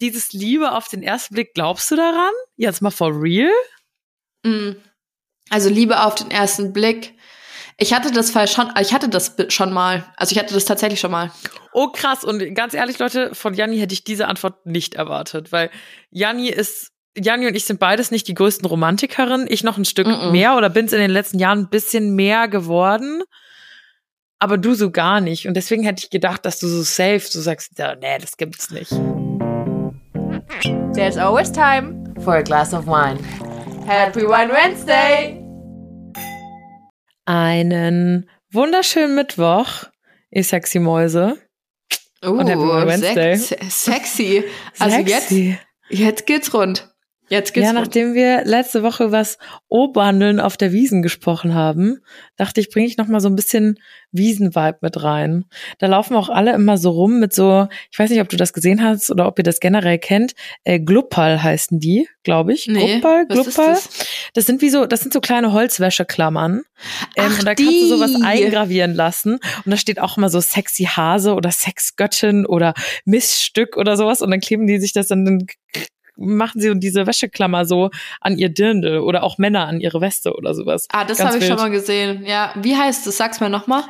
dieses Liebe auf den ersten Blick, glaubst du daran? Jetzt mal for real? Mm. Also Liebe auf den ersten Blick. Ich hatte das Fall schon, ich hatte das schon mal. Also ich hatte das tatsächlich schon mal. Oh krass. Und ganz ehrlich, Leute, von Janni hätte ich diese Antwort nicht erwartet, weil Janni ist Janni und ich sind beides nicht die größten Romantikerinnen. Ich noch ein Stück mm -mm. mehr oder bin es in den letzten Jahren ein bisschen mehr geworden. Aber du so gar nicht. Und deswegen hätte ich gedacht, dass du so safe, so sagst, nee, das gibt's nicht. There's always time for a glass of wine. Happy Wine Wednesday! Einen wunderschönen Mittwoch, ihr sexy Mäuse. Uh, Happy Wine Wednesday. Se sexy. Also sexy. jetzt, jetzt geht's rund. Jetzt geht's ja, rund. nachdem wir letzte Woche was Oberhandeln auf der Wiesen gesprochen haben, dachte ich, bringe ich noch mal so ein bisschen Wiesen-Vibe mit rein. Da laufen auch alle immer so rum mit so, ich weiß nicht, ob du das gesehen hast oder ob ihr das generell kennt, äh, Gluppal heißen die, glaube ich. Nee, Gluppal, Gluppal. Das? das? sind wie so, das sind so kleine Holzwäscheklammern. Ähm, Ach, und da die. kannst du sowas eingravieren lassen. Und da steht auch immer so sexy Hase oder Sexgöttin oder Missstück oder sowas. Und dann kleben die sich das dann machen sie diese Wäscheklammer so an ihr Dirndl oder auch Männer an ihre Weste oder sowas. Ah, das habe ich schon mal gesehen. Ja, wie heißt es? Sag's mir nochmal.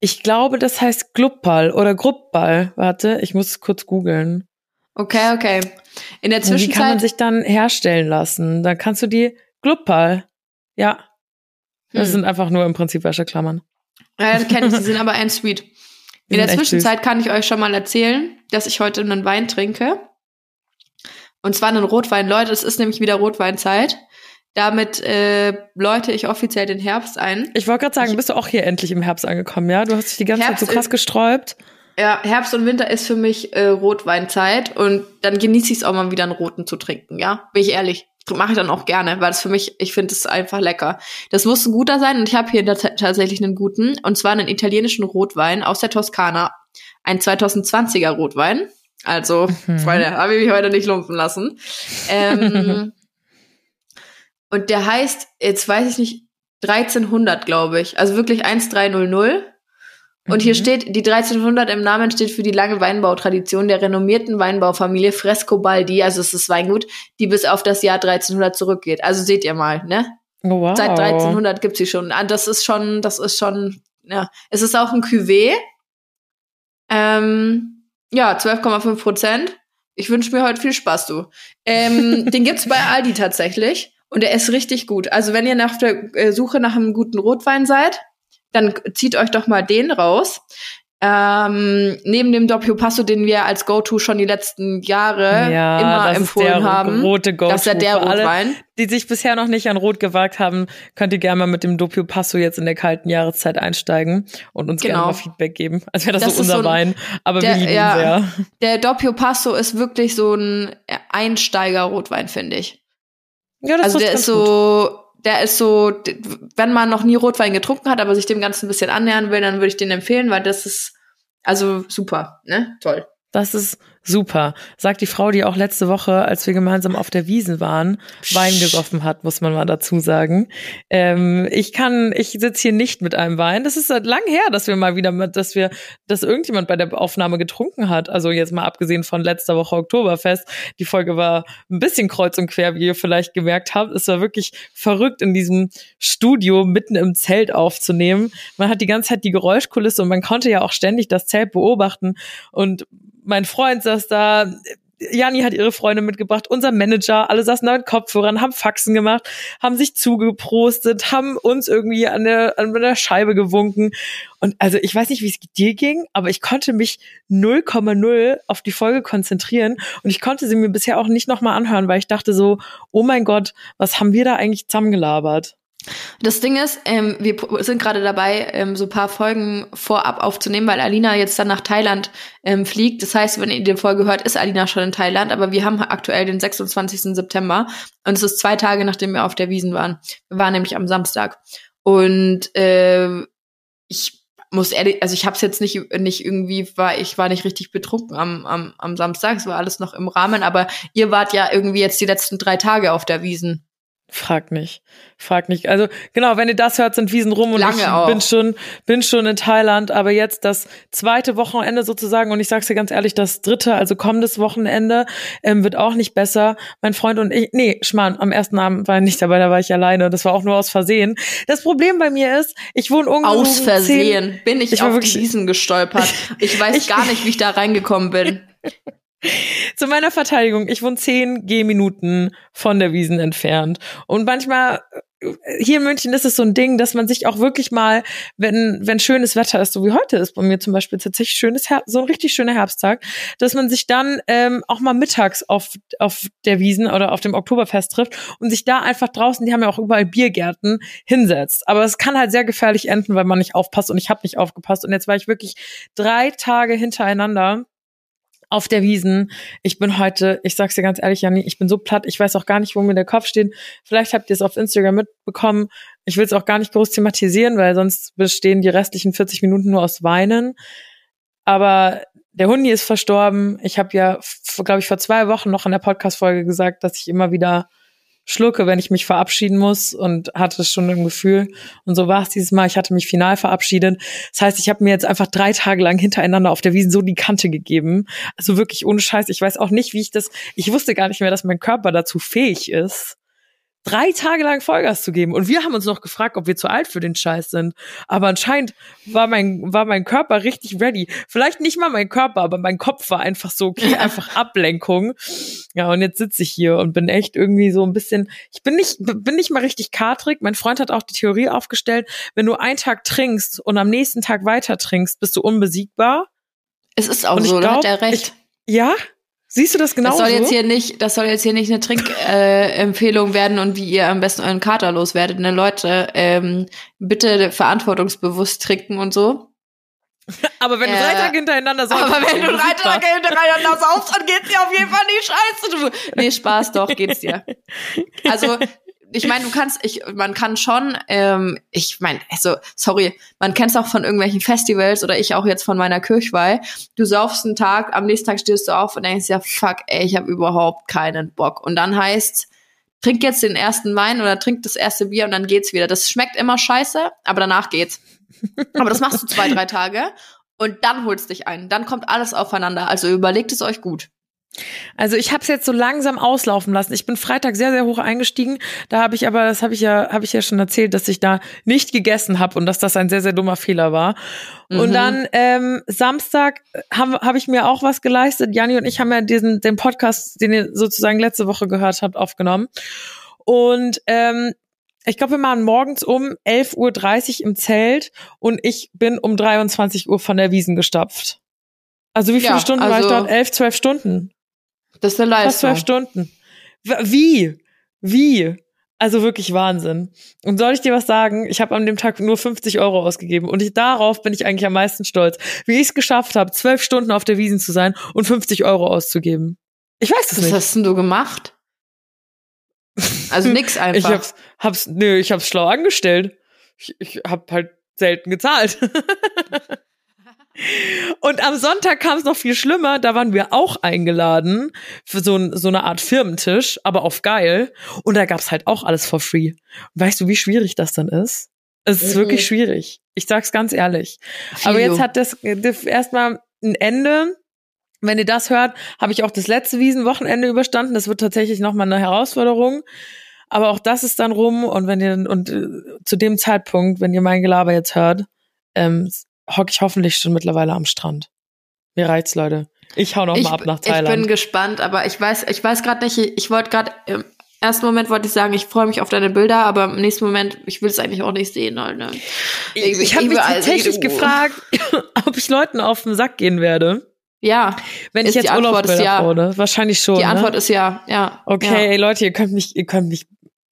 Ich glaube, das heißt Glubball oder Gruppball. Warte, ich muss kurz googeln. Okay, okay. In der Zwischenzeit. Die kann man sich dann herstellen lassen. Dann kannst du die Glubball. Ja. Das hm. sind einfach nur im Prinzip Wäscheklammern. Ja, das kenne ich. Die sind aber ein Sweet. In der Zwischenzeit kann ich euch schon mal erzählen, dass ich heute einen Wein trinke. Und zwar einen Rotwein. Leute, es ist nämlich wieder Rotweinzeit. Damit äh, läute ich offiziell den Herbst ein. Ich wollte gerade sagen, ich, bist du auch hier endlich im Herbst angekommen, ja? Du hast dich die ganze Herbst Zeit so krass gesträubt. Ja, Herbst und Winter ist für mich äh, Rotweinzeit und dann genieße ich es auch mal wieder einen roten zu trinken, ja? Bin ich ehrlich. Mache ich dann auch gerne, weil das für mich, ich finde es einfach lecker. Das muss ein guter sein und ich habe hier tatsächlich einen guten und zwar einen italienischen Rotwein aus der Toskana. Ein 2020er Rotwein. Also, mhm. Freunde, habe ich mich heute nicht lumpen lassen. Ähm, und der heißt, jetzt weiß ich nicht, 1300, glaube ich. Also wirklich 1300. Und mhm. hier steht, die 1300 im Namen steht für die lange Weinbautradition der renommierten Weinbaufamilie Frescobaldi, also es ist Weingut, die bis auf das Jahr 1300 zurückgeht. Also seht ihr mal, ne? Oh, wow. Seit 1300 gibt's sie schon. Ah, das ist schon, das ist schon, ja. Es ist auch ein Cuvée. Ähm, ja, 12,5 Prozent. Ich wünsche mir heute viel Spaß, du. Ähm, den gibt's bei Aldi tatsächlich. Und der ist richtig gut. Also wenn ihr nach der äh, Suche nach einem guten Rotwein seid, dann zieht euch doch mal den raus. Ähm, neben dem Doppio Passo, den wir als Go-To schon die letzten Jahre ja, immer empfohlen haben. Rote Go das ist ja der Rotwein. Alle, die sich bisher noch nicht an Rot gewagt haben, könnt ihr gerne mal mit dem Doppio Passo jetzt in der kalten Jahreszeit einsteigen und uns genau. gerne mal Feedback geben. Als wäre das, das, so unser so ein, Wein. Aber der, wir lieben ja, ihn sehr. Der Doppio Passo ist wirklich so ein Einsteiger-Rotwein, finde ich. Ja, das also der ist so, gut der ist so, wenn man noch nie Rotwein getrunken hat, aber sich dem Ganzen ein bisschen annähern will, dann würde ich den empfehlen, weil das ist also super, ne? Toll. Das ist super. Sagt die Frau, die auch letzte Woche, als wir gemeinsam auf der Wiesen waren, Wein gesoffen hat, muss man mal dazu sagen. Ähm, ich kann, ich sitze hier nicht mit einem Wein. Das ist seit lang her, dass wir mal wieder mit, dass wir, dass irgendjemand bei der Aufnahme getrunken hat. Also jetzt mal abgesehen von letzter Woche Oktoberfest. Die Folge war ein bisschen kreuz und quer, wie ihr vielleicht gemerkt habt. Es war wirklich verrückt, in diesem Studio mitten im Zelt aufzunehmen. Man hat die ganze Zeit die Geräuschkulisse und man konnte ja auch ständig das Zelt beobachten und mein Freund saß da, Jani hat ihre Freunde mitgebracht, unser Manager, alle saßen da mit Kopfhörern, haben Faxen gemacht, haben sich zugeprostet, haben uns irgendwie an der, an der Scheibe gewunken. Und also ich weiß nicht, wie es dir ging, aber ich konnte mich 0,0 auf die Folge konzentrieren und ich konnte sie mir bisher auch nicht nochmal anhören, weil ich dachte so, oh mein Gott, was haben wir da eigentlich zusammengelabert? Das Ding ist, ähm, wir sind gerade dabei, ähm, so paar Folgen vorab aufzunehmen, weil Alina jetzt dann nach Thailand ähm, fliegt. Das heißt, wenn ihr die Folge hört, ist Alina schon in Thailand, aber wir haben aktuell den 26. September und es ist zwei Tage, nachdem wir auf der Wiesen waren. Wir waren nämlich am Samstag. Und äh, ich muss ehrlich, also ich habe es jetzt nicht nicht irgendwie war ich war nicht richtig betrunken am, am am Samstag, es war alles noch im Rahmen, aber ihr wart ja irgendwie jetzt die letzten drei Tage auf der Wiesen. Frag nicht. Frag nicht. Also genau, wenn ihr das hört, sind Wiesen rum und Lange ich auch. bin schon, bin schon in Thailand, aber jetzt das zweite Wochenende sozusagen und ich sag's dir ganz ehrlich, das dritte, also kommendes Wochenende, ähm, wird auch nicht besser. Mein Freund und ich, nee, Schmarrn, am ersten Abend war ich nicht dabei, da war ich alleine. Das war auch nur aus Versehen. Das Problem bei mir ist, ich wohne ungelogen Aus Versehen zehn- bin ich, Ich auf wirklich- die Wiesen gestolpert. Ich weiß Ich- gar nicht, wie ich da reingekommen bin. Zu meiner Verteidigung, ich wohne zehn Gehminuten von der Wiesen entfernt. Und manchmal, äh, hier in München ist es so ein Ding, dass man sich auch wirklich mal, wenn, wenn schönes Wetter ist, so wie heute ist bei mir zum Beispiel tatsächlich schönes Her so ein richtig schöner Herbsttag, dass man sich dann ähm, auch mal mittags auf, auf der Wiesen oder auf dem Oktoberfest trifft und sich da einfach draußen, die haben ja auch überall Biergärten, hinsetzt. Aber es kann halt sehr gefährlich enden, weil man nicht aufpasst und ich habe nicht aufgepasst. Und jetzt war ich wirklich drei Tage hintereinander auf der Wiesen. Ich bin heute, ich sag's dir ganz ehrlich, Janni, ich bin so platt, ich weiß auch gar nicht, wo mir der Kopf steht. Vielleicht habt ihr es auf Instagram mitbekommen. Ich will es auch gar nicht groß thematisieren, weil sonst bestehen die restlichen 40 Minuten nur aus Weinen. Aber der Hundi ist verstorben. Ich habe ja, glaube ich, vor zwei Wochen noch in der Podcast-Folge gesagt, dass ich immer wieder schlucke, wenn ich mich verabschieden muss und hatte schon ein Gefühl. Und so war es dieses Mal. Ich hatte mich final verabschiedet. Das heißt, ich habe mir jetzt einfach drei Tage lang hintereinander auf der Wiesen so die Kante gegeben. Also wirklich ohne Scheiß. Ich weiß auch nicht, wie ich das. Ich wusste gar nicht mehr, dass mein Körper dazu fähig ist, drei Tage lang Vollgas zu geben. Und wir haben uns noch gefragt, ob wir zu alt für den Scheiß sind. Aber anscheinend war mein, war mein Körper richtig ready. Vielleicht nicht mal mein Körper, aber mein Kopf war einfach so, okay, Ja. einfach Ablenkung. Ja, und jetzt sitze ich hier und bin echt irgendwie so ein bisschen, ich bin nicht, bin nicht mal richtig katrig. Mein Freund hat auch die Theorie aufgestellt, wenn du einen Tag trinkst und am nächsten Tag weiter trinkst, bist du unbesiegbar. Es ist auch ich so, da glaub, hat er recht. Ja? Siehst du das genau das soll so? jetzt hier nicht, das soll jetzt hier nicht eine Trinkempfehlung äh, werden und wie ihr am besten euren Kater loswerdet. Ne, Leute, ähm, bitte verantwortungsbewusst trinken und so. aber wenn du Äh, drei Tage hintereinander saufst, Aber wenn du drei. Tage hintereinander saufst, dann geht's dir auf jeden Fall nicht scheiße. Du. Nee, Spaß, doch, geht's dir. Also, ich meine, du kannst, ich, man kann schon, ähm, ich meine, also, sorry, man kennt's auch von irgendwelchen Festivals oder ich auch jetzt von meiner Kirchweih. Du saufst einen Tag, am nächsten Tag stehst du auf und denkst, ja, fuck, ey, ich habe überhaupt keinen Bock. Und dann heißt trink jetzt den ersten Wein oder trink das erste Bier und dann geht's wieder. Das schmeckt immer scheiße, aber danach geht's. Aber das machst du zwei, drei Tage und dann holst dich ein. Dann kommt alles aufeinander. Also überlegt es euch gut. Also ich habe es jetzt so langsam auslaufen lassen. Ich bin Freitag sehr sehr hoch eingestiegen. Da habe ich aber, das habe ich ja, habe ich ja schon erzählt, dass ich da nicht gegessen habe und dass das ein sehr sehr dummer Fehler war. Und Mhm. dann ähm, Samstag habe hab ich mir auch was geleistet. Janni und ich haben ja diesen den Podcast, den ihr sozusagen letzte Woche gehört habt, aufgenommen. Und ähm, ich glaube, wir waren morgens um 11.30 Uhr im Zelt und ich bin um 23 Uhr von der Wiesen gestapft. Also wie viele Ja, Stunden war ich also- dort? Elf, zwölf Stunden. Das ist eine Fast Leistung. zwölf Stunden. Wie? Wie? Also wirklich Wahnsinn. Und soll ich dir was sagen? Ich habe an dem Tag nur 50 Euro ausgegeben und ich, darauf bin ich eigentlich am meisten stolz, wie ich es geschafft habe, zwölf Stunden auf der Wiesen zu sein und 50 Euro auszugeben. Ich weiß es Was nicht. hast denn du gemacht? Also nix einfach. Ich hab's, hab's, nö, ich hab's schlau angestellt. Ich, ich hab halt selten gezahlt. Und am Sonntag kam es noch viel schlimmer. Da waren wir auch eingeladen für so, ein, so eine Art Firmentisch, aber auf geil. Und da gab's halt auch alles for free. Und weißt du, wie schwierig das dann ist? Es ist Mhm. wirklich schwierig. Ich sag's ganz ehrlich. Aber Filo. jetzt hat das, das erstmal ein Ende. Wenn ihr das hört, habe ich auch das letzte Wiesenwochenende überstanden. Das wird tatsächlich nochmal eine Herausforderung. Aber auch das ist dann rum. Und wenn ihr, und äh, zu dem Zeitpunkt, wenn ihr mein Gelaber jetzt hört, ähm, hocke ich hoffentlich schon mittlerweile am Strand. Mir reicht's, Leute. Ich hau noch ich, mal ab nach ich bin Thailand. gespannt, aber ich weiß, ich weiß gerade nicht, ich wollte gerade im ersten Moment wollte ich sagen, ich freue mich auf deine Bilder, aber im nächsten Moment, ich will es eigentlich auch nicht sehen. Halt, ne? Ich, ich habe mich überall tatsächlich sehen, gefragt, ob ich Leuten auf den Sack gehen werde, Ja, wenn ich Ist jetzt Urlaubsbilder ja. ja. Wahrscheinlich schon. die ne? Antwort ist ja, ja. Okay, Ja. Leute, ihr könnt mich, ihr könnt mich,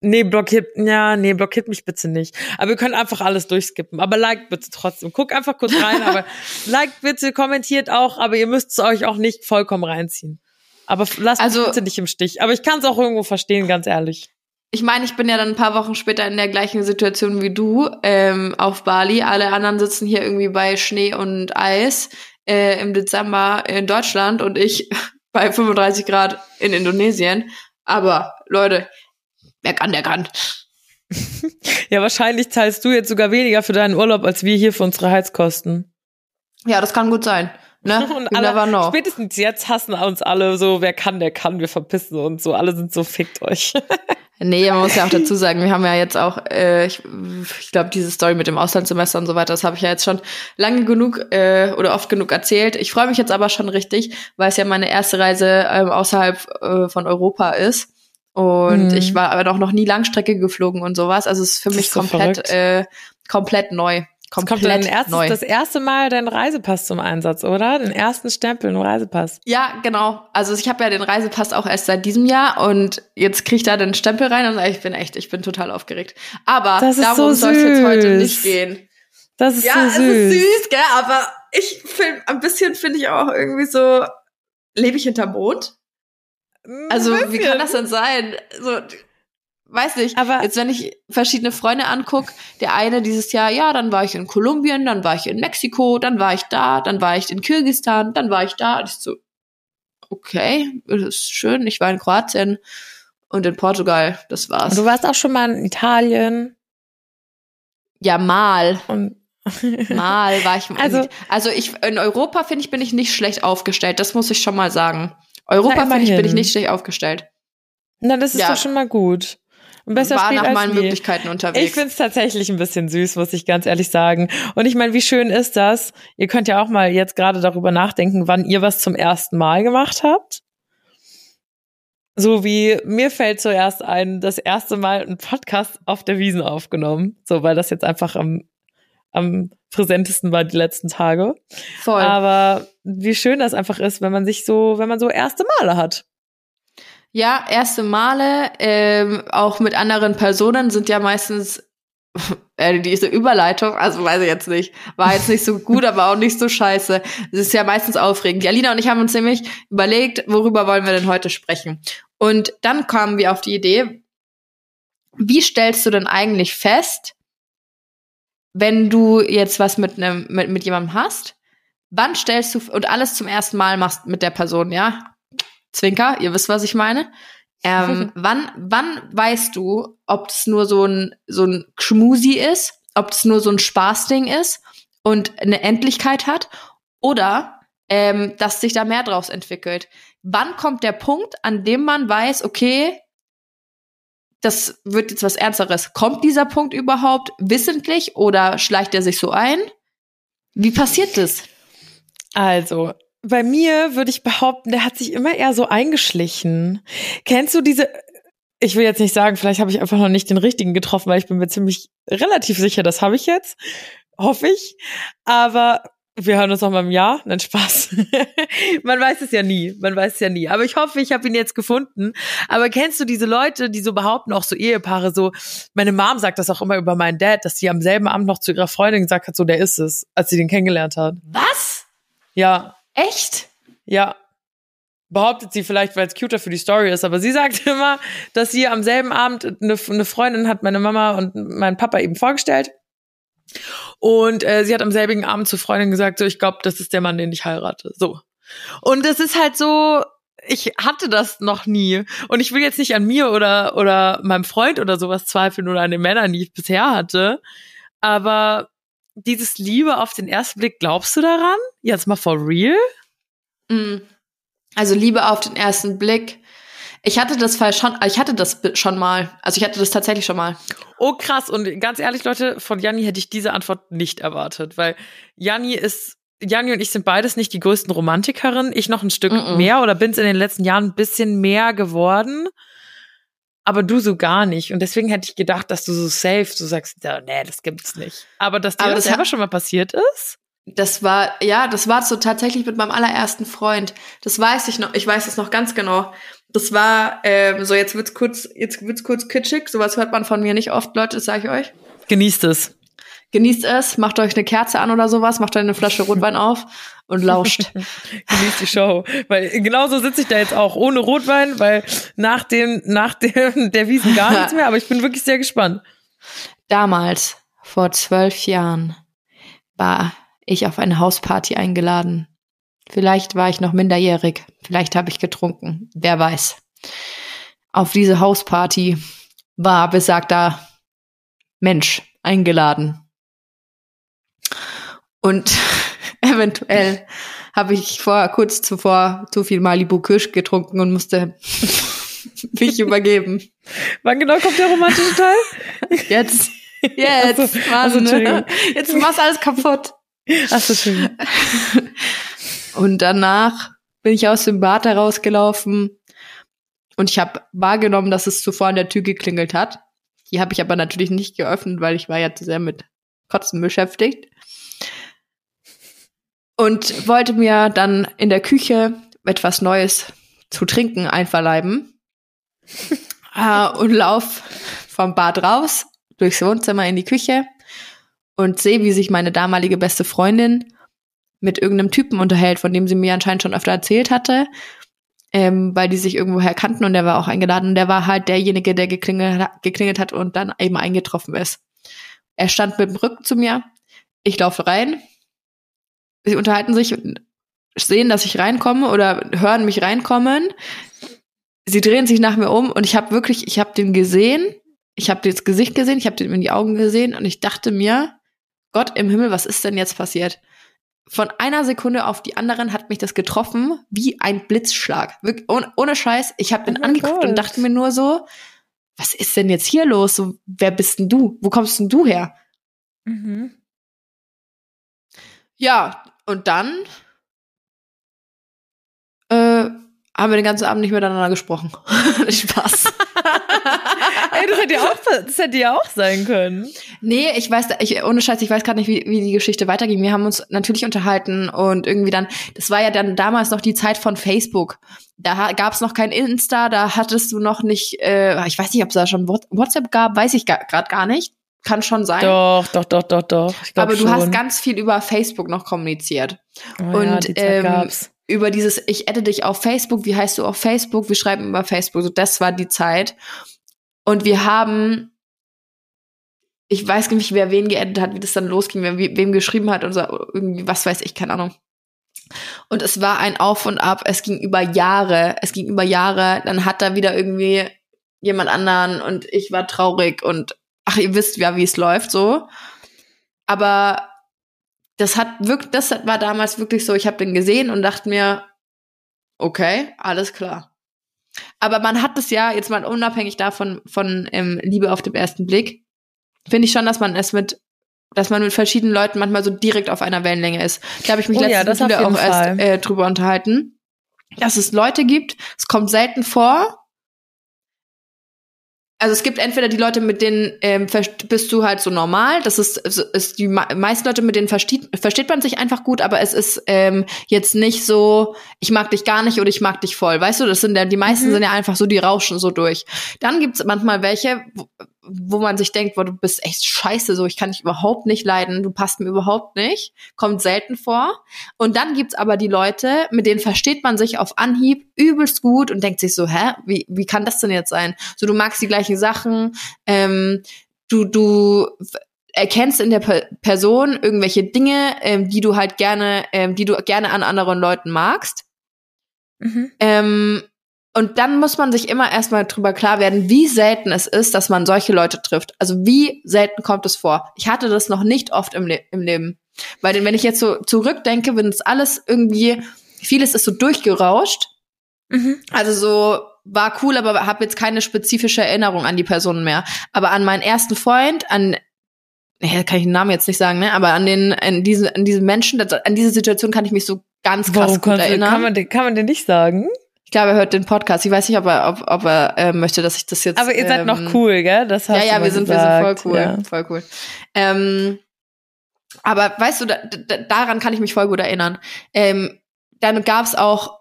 nee, blockiert, ja, nee, blockiert mich bitte nicht. Aber ihr könnt einfach alles durchskippen. Aber liked bitte trotzdem. Guckt einfach kurz rein, aber liked bitte, kommentiert auch, aber ihr müsst es euch auch nicht vollkommen reinziehen. Aber lasst Also- mich bitte nicht im Stich. Aber ich kann es auch irgendwo verstehen, ganz ehrlich. Ich meine, ich bin ja dann ein paar Wochen später in der gleichen Situation wie du ähm, auf Bali. Alle anderen sitzen hier irgendwie bei Schnee und Eis äh, im Dezember in Deutschland und ich bei 35 Grad in Indonesien. Aber Leute, Wer kann, der kann. ja, wahrscheinlich zahlst du jetzt sogar weniger für deinen Urlaub, als wir hier für unsere Heizkosten. Ja, das kann gut sein. Ne? Und alle, spätestens jetzt hassen uns alle so, wer kann, der kann, wir verpissen uns so. Alle sind so, fickt euch. nee, man muss ja auch dazu sagen, wir haben ja jetzt auch, äh, ich, ich glaube, diese Story mit dem Auslandssemester und so weiter, das habe ich ja jetzt schon lange genug äh, oder oft genug erzählt. Ich freue mich jetzt aber schon richtig, weil es ja meine erste Reise ähm, außerhalb äh, von Europa ist. Und mhm. ich war aber auch noch nie Langstrecke geflogen und sowas. Also es ist für mich so komplett, äh, komplett neu. Komplett kommt dein erstes, neu. das erste Mal dein Reisepass zum Einsatz, oder? Den ersten Stempel im Reisepass. Ja, genau. Also ich habe ja den Reisepass auch erst seit diesem Jahr und jetzt krieg ich da den Stempel rein und ich bin echt, ich bin total aufgeregt. Aber darum so soll es jetzt heute nicht gehen. Das ist ja, so süß. Ja, es ist süß, gell? Aber ich finde, ein bisschen finde ich auch irgendwie so, lebe ich hinterm Mond? Also, wie kann das denn sein? So, weiß nicht. Aber jetzt, wenn ich verschiedene Freunde anguck, der eine dieses Jahr, ja, dann war ich in Kolumbien, dann war ich in Mexiko, dann war ich da, dann war ich in Kirgistan, dann war ich da. Und ich so, okay, das ist schön. Ich war in Kroatien und in Portugal. Das war's. Und du warst auch schon mal in Italien. Ja, mal. Und mal war ich. Also, also ich in Europa finde ich bin ich nicht schlecht aufgestellt. Das muss ich schon mal sagen. Europa finde ich bin ich nicht schlecht aufgestellt. Na, das ist ja. doch schon mal gut. Und besser war nach meinen nie. Möglichkeiten unterwegs. Ich find's tatsächlich ein bisschen süß, muss ich ganz ehrlich sagen. Und ich meine, wie schön ist das? Ihr könnt ja auch mal jetzt gerade darüber nachdenken, wann ihr was zum ersten Mal gemacht habt. So wie mir fällt zuerst ein, das erste Mal ein Podcast auf der Wiesen aufgenommen. So, weil das jetzt einfach am, am präsentesten war die letzten Tage. Voll. Aber wie schön das einfach ist, wenn man sich so, wenn man so erste Male hat. Ja, erste Male, ähm, auch mit anderen Personen sind ja meistens äh, diese Überleitung, also weiß ich jetzt nicht, war jetzt nicht so gut, aber auch nicht so scheiße. Es ist ja meistens aufregend. Ja, Lina und ich haben uns nämlich überlegt, worüber wollen wir denn heute sprechen? Und dann kamen wir auf die Idee, wie stellst du denn eigentlich fest, wenn du jetzt was mit einem mit, mit jemandem hast, wann stellst du und alles zum ersten Mal machst mit der Person, ja? Zwinker, ihr wisst, was ich meine. Ähm, wann, wann weißt du, ob es nur so ein, so ein Schmusi ist, ob es nur so ein Spaßding ist und eine Endlichkeit hat oder ähm, dass sich da mehr draus entwickelt? Wann kommt der Punkt, an dem man weiß, okay, das wird jetzt was Ernsteres? Kommt dieser Punkt überhaupt wissentlich oder schleicht er sich so ein? Wie passiert das? Also, bei mir würde ich behaupten, der hat sich immer eher so eingeschlichen. Kennst du diese, ich will jetzt nicht sagen, vielleicht habe ich einfach noch nicht den richtigen getroffen, weil ich bin mir ziemlich relativ sicher, das habe ich jetzt. Hoffe ich. Aber wir hören uns noch mal im Jahr. Nein, Spaß. man weiß es ja nie. Man weiß es ja nie. Aber ich hoffe, ich habe ihn jetzt gefunden. Aber kennst du diese Leute, die so behaupten, auch so Ehepaare, so, meine Mom sagt das auch immer über meinen Dad, dass sie am selben Abend noch zu ihrer Freundin gesagt hat, so, der ist es, als sie den kennengelernt hat. Was? Ja. Echt? Ja. Behauptet sie vielleicht, weil es cuter für die Story ist, aber sie sagt immer, dass sie am selben Abend eine, eine Freundin hat meine Mama und mein Papa eben vorgestellt. Und äh, sie hat am selbigen Abend zur Freundin gesagt, so, ich glaube, das ist der Mann, den ich heirate. So. Und es ist halt so, ich hatte das noch nie. Und ich will jetzt nicht an mir oder, oder meinem Freund oder sowas zweifeln oder an den Männern, die ich bisher hatte. Aber dieses Liebe auf den ersten Blick, glaubst du daran? Jetzt mal for real? Mm. Also Liebe auf den ersten Blick. Ich hatte das Fall schon, ich hatte das schon mal. Also ich hatte das tatsächlich schon mal. Oh krass. Und ganz ehrlich, Leute, von Janni hätte ich diese Antwort nicht erwartet, weil Janni ist, Janni und ich sind beides nicht die größten Romantikerinnen. Ich noch ein Stück mm -mm. mehr oder bin es in den letzten Jahren ein bisschen mehr geworden aber du so gar nicht. Und deswegen hätte ich gedacht, dass du so safe, so sagst, ja, nee, das gibt's nicht. Aber dass dir aber das selber schon mal passiert ist? Das war, ja, das war so tatsächlich mit meinem allerersten Freund. Das weiß ich noch, ich weiß es noch ganz genau. Das war, ähm, so jetzt wird's kurz, jetzt wird's kurz kitschig, sowas hört man von mir nicht oft, Leute, das sage ich euch. Genießt es. Genießt es, macht euch eine Kerze an oder sowas, macht euch eine Flasche Rotwein auf und lauscht. Genießt die Show. Weil genauso sitze ich da jetzt auch ohne Rotwein, weil nach dem, nach dem, der Wiesen gar nichts mehr, aber ich bin wirklich sehr gespannt. Damals, vor zwölf Jahren, war ich auf eine Hausparty eingeladen. Vielleicht war ich noch minderjährig, vielleicht habe ich getrunken, wer weiß. Auf diese Hausparty war besagter Mensch eingeladen. Und eventuell habe ich vor kurz zuvor zu viel Malibu Kirsch getrunken und musste mich übergeben. Wann genau kommt der romantische Teil? Jetzt. Jetzt, Ach so, Mann. ach so, Entschuldigung. Jetzt machst alles kaputt. Achso, Entschuldigung. Und danach bin ich aus dem Bad herausgelaufen und ich habe wahrgenommen, dass es zuvor an der Tür geklingelt hat. Die habe ich aber natürlich nicht geöffnet, weil ich war ja zu sehr mit Kotzen beschäftigt. Und wollte mir dann in der Küche etwas Neues zu trinken einverleiben. äh, und lauf vom Bad raus, durchs Wohnzimmer in die Küche und sehe, wie sich meine damalige beste Freundin mit irgendeinem Typen unterhält, von dem sie mir anscheinend schon öfter erzählt hatte, ähm, weil die sich irgendwoher kannten und der war auch eingeladen und der war halt derjenige, der geklingelt, geklingelt hat und dann eben eingetroffen ist. Er stand mit dem Rücken zu mir, ich laufe rein, sie unterhalten sich, sehen, dass ich reinkomme oder hören mich reinkommen. Sie drehen sich nach mir um und ich habe wirklich, ich habe den gesehen, ich habe das Gesicht gesehen, ich habe dem in die Augen gesehen und ich dachte mir, Gott im Himmel, was ist denn jetzt passiert? Von einer Sekunde auf die anderen hat mich das getroffen wie ein Blitzschlag. Wirklich, ohne, ohne Scheiß, ich habe den Oh angeguckt und Gott. dachte mir nur so, was ist denn jetzt hier los? So, wer bist denn du? Wo kommst denn du her? Mhm. Ja, und dann äh, haben wir den ganzen Abend nicht miteinander gesprochen. Spaß. Ey, das hätte ja auch, das hätte ja auch sein können. nee, ich weiß, ich, ohne Scheiß, ich weiß gerade nicht, wie, wie die Geschichte weiterging. Wir haben uns natürlich unterhalten und irgendwie dann, das war ja dann damals noch die Zeit von Facebook. Da gab es noch kein Insta, da hattest du noch nicht, äh, ich weiß nicht, ob es da schon What- WhatsApp gab, weiß ich gerade gar nicht. Kann schon sein. Doch, doch, doch, doch, doch. Ich Aber du schon. hast ganz viel über Facebook noch kommuniziert. oh, ja, und, die Zeit ähm, gab's. Über dieses, ich adde dich auf Facebook, wie heißt du auf Facebook, wir schreiben über Facebook, so das war die Zeit. Und wir haben, ich weiß nicht, wer wen geaddet hat, wie das dann losging, wer we- wem geschrieben hat und so, irgendwie, was weiß ich, keine Ahnung. Und es war ein Auf und Ab, es ging über Jahre, es ging über Jahre, dann hat da wieder irgendwie jemand anderen und ich war traurig und ach, ihr wisst ja, wie es läuft, so. Aber das hat wirklich, das war damals wirklich so, ich habe den gesehen und dachte mir, okay, alles klar. Aber man hat es ja, jetzt mal unabhängig davon, von ähm, Liebe auf den ersten Blick, finde ich schon, dass man es mit, dass man mit verschiedenen Leuten manchmal so direkt auf einer Wellenlänge ist. Da habe ich mich Oh ja, letztens das auf wieder auch jeden erst Fall. äh, drüber unterhalten, dass es Leute gibt, es kommt selten vor. Also es gibt entweder die Leute, mit denen ähm, bist du halt so normal. Das ist, ist, die me- meisten Leute, mit denen versteht, versteht man sich einfach gut, aber es ist ähm, jetzt nicht so, ich mag dich gar nicht oder ich mag dich voll. Weißt du, das sind ja, die meisten Mhm. sind ja einfach so, die rauschen so durch. Dann gibt's manchmal welche, wo, man sich denkt, boah, du bist echt scheiße, so ich kann dich überhaupt nicht leiden, du passt mir überhaupt nicht. Kommt selten vor. Und dann gibt's aber die Leute, mit denen versteht man sich auf Anhieb übelst gut und denkt sich so, hä, wie, wie kann das denn jetzt sein? So, du magst die gleichen Sachen, ähm, du, du erkennst in der Per- Person irgendwelche Dinge, ähm, die du halt gerne, ähm, die du gerne an anderen Leuten magst. Mhm. Ähm, und dann muss man sich immer erstmal drüber klar werden, wie selten es ist, dass man solche Leute trifft. Also wie selten kommt es vor? Ich hatte das noch nicht oft im, Le im Leben. Weil wenn ich jetzt so zurückdenke, wenn es alles irgendwie, vieles ist so durchgerauscht. Mhm. Also so war cool, aber habe jetzt keine spezifische Erinnerung an die Person mehr. Aber an meinen ersten Freund, an ja, kann ich den Namen jetzt nicht sagen, ne? Aber an den, an diesen, an diesen Menschen, an diese Situation kann ich mich so ganz krass Warum gut erinnern. kann, man, den- kann man den nicht sagen? Ich glaube, er hört den Podcast. Ich weiß nicht, ob er, ob, ob er äh, möchte, dass ich das jetzt. Aber ihr seid ähm, noch cool, gell? Das hast Ja, ja, wir sind, gesagt. wir sind voll cool. Ja. Voll cool. Ähm, aber weißt du, da, da, daran kann ich mich voll gut erinnern. Ähm, dann gab es auch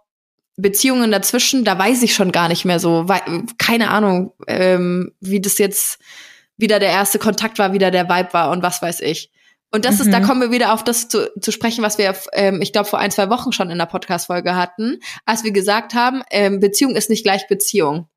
Beziehungen dazwischen, da weiß ich schon gar nicht mehr so. Wei keine Ahnung, ähm, wie das jetzt wieder der erste Kontakt war, wieder der Vibe war und was weiß ich. Und das ist, da Mhm. kommen wir wieder auf das zu, zu sprechen, was wir, ähm, ich glaube, vor ein, zwei Wochen schon in der Podcast-Folge hatten, als wir gesagt haben, ähm, Beziehung ist nicht gleich Beziehung.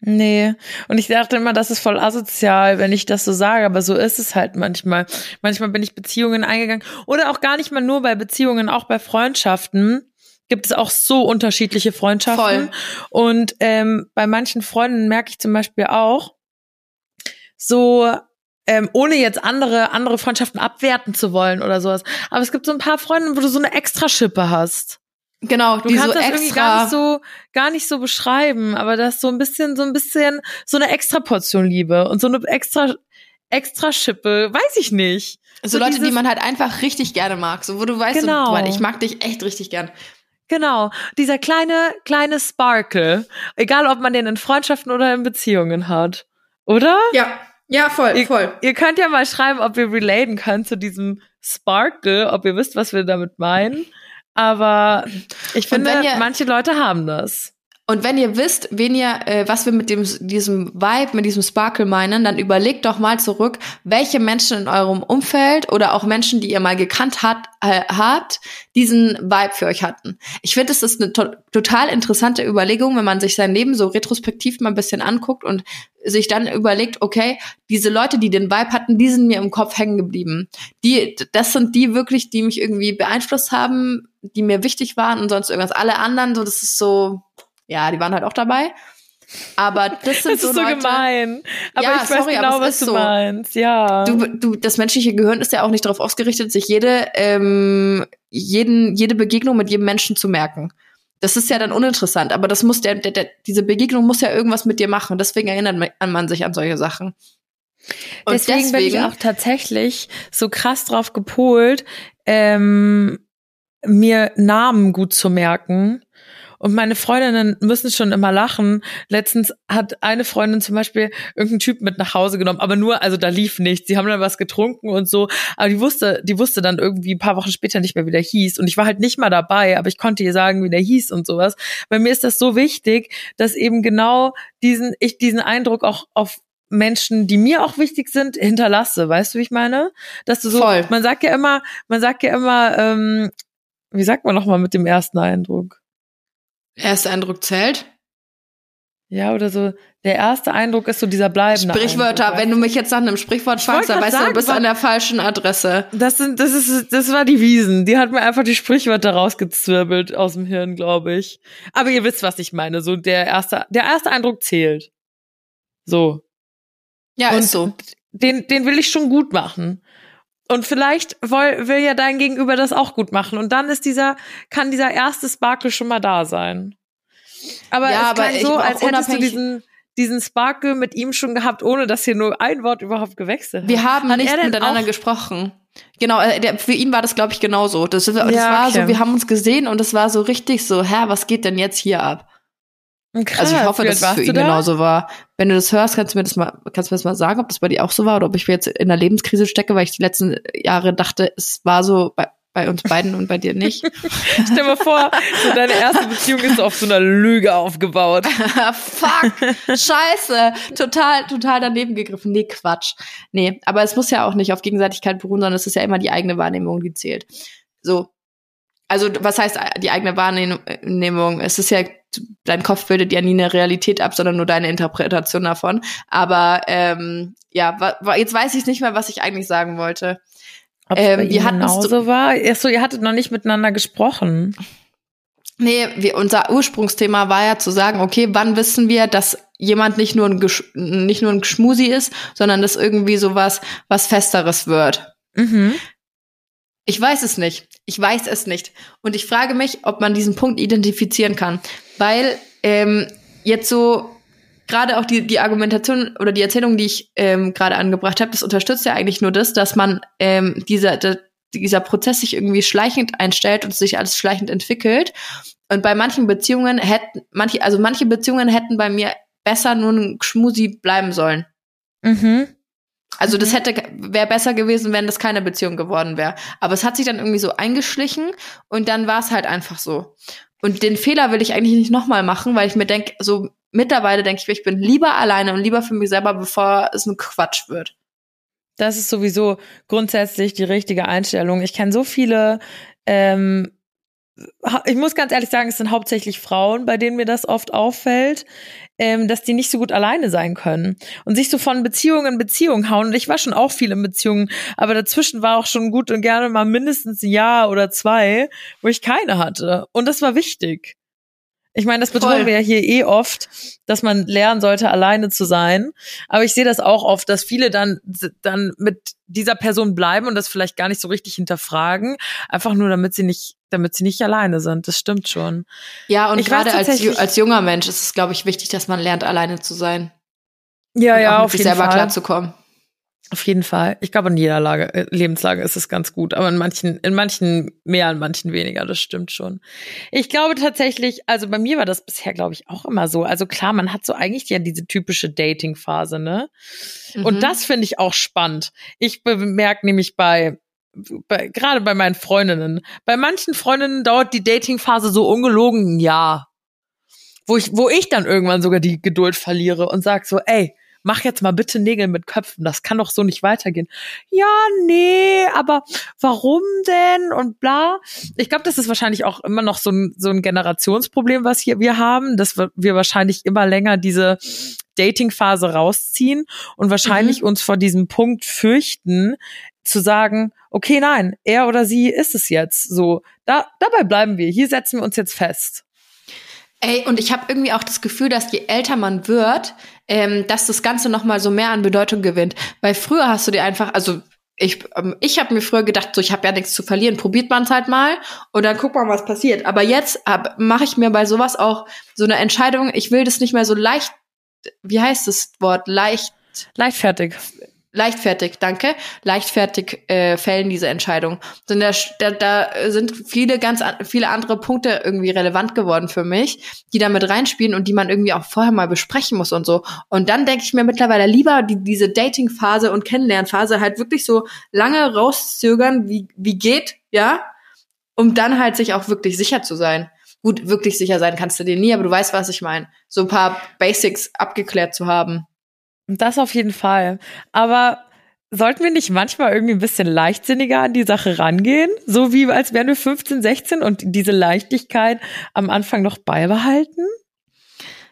Nee. Und ich dachte immer, das ist voll asozial, wenn ich das so sage, aber so ist es halt manchmal. Manchmal bin ich Beziehungen eingegangen oder auch gar nicht mal nur bei Beziehungen, auch bei Freundschaften gibt es auch so unterschiedliche Freundschaften. Voll. Und ähm, bei manchen Freunden merke ich zum Beispiel auch, so ähm, ohne jetzt andere andere Freundschaften abwerten zu wollen oder sowas. Aber es gibt so ein paar Freunde, wo du so eine extra Schippe hast. Genau, Du die kannst so das extra. irgendwie gar nicht so gar nicht so beschreiben, aber das ist so ein bisschen so ein bisschen so eine extra Portion Liebe und so eine extra extra Schippe, weiß ich nicht. so Leute, die dieses- man halt einfach richtig gerne mag, so wo du weißt, Genau. so, ich mag dich echt richtig gern. Genau, dieser kleine kleine Sparkle, egal ob man den in Freundschaften oder in Beziehungen hat, oder? Ja, ja, voll, Ihr, ihr könnt ja mal schreiben, ob ihr relaten könnt zu diesem Sparkle, ob ihr wisst, was wir damit meinen. Aber ich finde, ihr- manche Leute haben das. Und wenn ihr wisst, wen ihr, äh, was wir mit dem, diesem Vibe, mit diesem Sparkle meinen, dann überlegt doch mal zurück, welche Menschen in eurem Umfeld oder auch Menschen, die ihr mal gekannt hat, äh, habt, diesen Vibe für euch hatten. Ich finde, es ist eine to total interessante Überlegung, wenn man sich sein Leben so retrospektiv mal ein bisschen anguckt und sich dann überlegt, okay, diese Leute, die den Vibe hatten, die sind mir im Kopf hängen geblieben. Die, das sind die wirklich, die mich irgendwie beeinflusst haben, die mir wichtig waren und sonst irgendwas. Alle anderen, so, das ist so, ja, die waren halt auch dabei. Aber das sind Das so ist so Leute. gemein. Aber Ja, ich weiß sorry, genau, was ist du so. meinst. Ja. Du, du, das menschliche Gehirn ist ja auch nicht darauf ausgerichtet, sich jede, ähm, jeden, jede Begegnung mit jedem Menschen zu merken. Das ist ja dann uninteressant, aber das muss der, der, der diese Begegnung muss ja irgendwas mit dir machen. Deswegen erinnert man- sich an solche Sachen. Und deswegen, bin ich auch tatsächlich so krass drauf gepolt, ähm, mir Namen gut zu merken. Und meine Freundinnen müssen schon immer lachen. Letztens hat eine Freundin zum Beispiel irgendeinen Typ mit nach Hause genommen, aber nur, also da lief nichts. Sie haben dann was getrunken und so, aber die wusste, die wusste dann irgendwie ein paar Wochen später nicht mehr, wie der hieß. Und ich war halt nicht mal dabei, aber ich konnte ihr sagen, wie der hieß und sowas. Bei mir ist das so wichtig, dass eben genau diesen, ich diesen Eindruck auch auf Menschen, die mir auch wichtig sind, hinterlasse. Weißt du, wie ich meine? Dass du so, Voll. man sagt ja immer, man sagt ja immer, ähm, wie sagt man nochmal mit dem ersten Eindruck? Erster Eindruck zählt. Ja, oder so, der erste Eindruck ist so dieser bleibende Sprichwörter, Eindruck, wenn du mich jetzt nach einem Sprichwort Ich fragst, dann weißt du, du bist an der falschen Adresse. Das sind, das ist, das war die Wiesen. Die hat mir einfach die Sprichwörter rausgezwirbelt aus dem Hirn, glaube ich. Aber ihr wisst, was ich meine. So der erste, der erste Eindruck zählt. So. Ja, Und ist so. Den, den will ich schon gut machen. Und vielleicht will, will ja dein Gegenüber das auch gut machen. Und dann ist dieser, kann dieser erste Sparkle schon mal da sein. Aber Ja, es aber ich so, als hättest du diesen, diesen Sparkle mit ihm schon gehabt, ohne dass hier nur ein Wort überhaupt gewechselt hat. Wir haben Hat nicht er miteinander gesprochen. Genau, äh, der, für ihn war das, glaube ich, genauso. Das, das Ja, war okay. so, wir haben uns gesehen und es war so richtig so, hä, was geht denn jetzt hier ab? Krass, Also ich hoffe, dass es für ihn da? genauso war. Wenn du das hörst, kannst du mir das mal, kannst du mir das mal sagen, ob das bei dir auch so war oder ob ich jetzt in einer Lebenskrise stecke, weil ich die letzten Jahre dachte, es war so bei, bei uns beiden und bei dir nicht. Stell dir mal vor, so deine erste Beziehung ist auf so einer Lüge aufgebaut. Fuck, scheiße, total, total daneben gegriffen. Nee, Quatsch. Nee, aber es muss ja auch nicht auf Gegenseitigkeit beruhen, sondern es ist ja immer die eigene Wahrnehmung, die zählt. So. Also, was heißt die eigene Wahrnehmung? Es ist ja, dein Kopf bildet ja nie eine Realität ab, sondern nur deine Interpretation davon. Aber ähm, ja, jetzt weiß ich nicht mehr, was ich eigentlich sagen wollte. Ob Ähm, bei wir hatten es genauso war? Achso, ihr hattet noch nicht miteinander gesprochen. Nee, wir, unser Ursprungsthema war ja zu sagen, okay, wann wissen wir, dass jemand nicht nur ein, Gesch nicht nur ein Geschmusi ist, sondern dass irgendwie sowas, was Festeres wird. Mhm. Ich weiß es nicht. Ich weiß es nicht. Und ich frage mich, ob man diesen Punkt identifizieren kann. Weil ähm, jetzt so gerade auch die, die Argumentation oder die Erzählung, die ich ähm, gerade angebracht habe, das unterstützt ja eigentlich nur das, dass man ähm, dieser, der, dieser Prozess sich irgendwie schleichend einstellt und sich alles schleichend entwickelt. Und bei manchen Beziehungen hätten, manche, also manche Beziehungen hätten bei mir besser nur ein Schmusi bleiben sollen. Mhm. Also das Mhm. hätte wäre besser gewesen, wenn das keine Beziehung geworden wäre. Aber es hat sich dann irgendwie so eingeschlichen und dann war es halt einfach so. Und den Fehler will ich eigentlich nicht nochmal machen, weil ich mir denke, so mittlerweile denke ich, mir, ich bin lieber alleine und lieber für mich selber, bevor es ein Quatsch wird. Das ist sowieso grundsätzlich die richtige Einstellung. Ich kenne so viele, ähm, ich muss ganz ehrlich sagen, es sind hauptsächlich Frauen, bei denen mir das oft auffällt, ähm, dass die nicht so gut alleine sein können und sich so von Beziehung in Beziehung hauen. Und ich war schon auch viel in Beziehungen, aber dazwischen war auch schon gut und gerne mal mindestens ein Jahr oder zwei, wo ich keine hatte. Und das war wichtig. Ich meine, das betonen Voll. wir ja hier eh oft, dass man lernen sollte, alleine zu sein. Aber ich sehe das auch oft, dass viele dann, dann mit dieser Person bleiben und das vielleicht gar nicht so richtig hinterfragen. Einfach nur, damit sie nicht, damit sie nicht alleine sind. Das stimmt schon. Ja, und Ich gerade als, als junger Mensch ist es, glaube ich, wichtig, dass man lernt, alleine zu sein. Ja, und ja, auch auf sich jeden selber Fall. klarzukommen. Auf jeden Fall. Ich glaube, in jeder Lage, äh, Lebenslage ist es ganz gut, aber in manchen, in manchen mehr, in manchen weniger, das stimmt schon. Ich glaube tatsächlich, also bei mir war das bisher, glaube ich, auch immer so. Also klar, man hat so eigentlich ja diese typische Dating-Phase, ne? Mhm. Und das finde ich auch spannend. Ich bemerke nämlich bei, bei, gerade bei meinen Freundinnen, bei manchen Freundinnen dauert die Dating-Phase so ungelogen ein Jahr. Wo ich, wo ich dann irgendwann sogar die Geduld verliere und sag so, ey, mach jetzt mal bitte Nägel mit Köpfen, das kann doch so nicht weitergehen. Ja, nee, aber warum denn und bla. Ich glaube, das ist wahrscheinlich auch immer noch so ein, so ein Generationsproblem, was hier wir haben, dass wir, wahrscheinlich immer länger diese Dating-Phase rausziehen und wahrscheinlich uns vor diesem Punkt fürchten, zu sagen, okay, nein, er oder sie ist es jetzt. So, da, dabei bleiben wir. Hier setzen wir uns jetzt fest. Ey, und ich habe irgendwie auch das Gefühl, dass je älter man wird, ähm, dass das Ganze noch mal so mehr an Bedeutung gewinnt. Weil früher hast du dir einfach, also ich, ähm, ich habe mir früher gedacht, so ich habe ja nichts zu verlieren, probiert man es halt mal und dann guckt man, was passiert. Aber jetzt mache ich mir bei sowas auch so eine Entscheidung. Ich will das nicht mehr so leicht, wie heißt das Wort, leicht Leichtfertig. Leichtfertig, danke, leichtfertig äh, fällen diese Entscheidung. Denn da, da, da sind viele ganz an, viele andere Punkte irgendwie relevant geworden für mich, die da mit reinspielen und die man irgendwie auch vorher mal besprechen muss und so. Und dann denke ich mir mittlerweile lieber die, diese Dating-Phase und Kennenlernphase halt wirklich so lange rauszögern, wie, wie geht, ja, um dann halt sich auch wirklich sicher zu sein. Gut, wirklich sicher sein kannst du dir nie, aber du weißt, was ich meine. So ein paar Basics abgeklärt zu haben. Das auf jeden Fall. Aber sollten wir nicht manchmal irgendwie ein bisschen leichtsinniger an die Sache rangehen? So wie als wären wir 15, 16 und diese Leichtigkeit am Anfang noch beibehalten?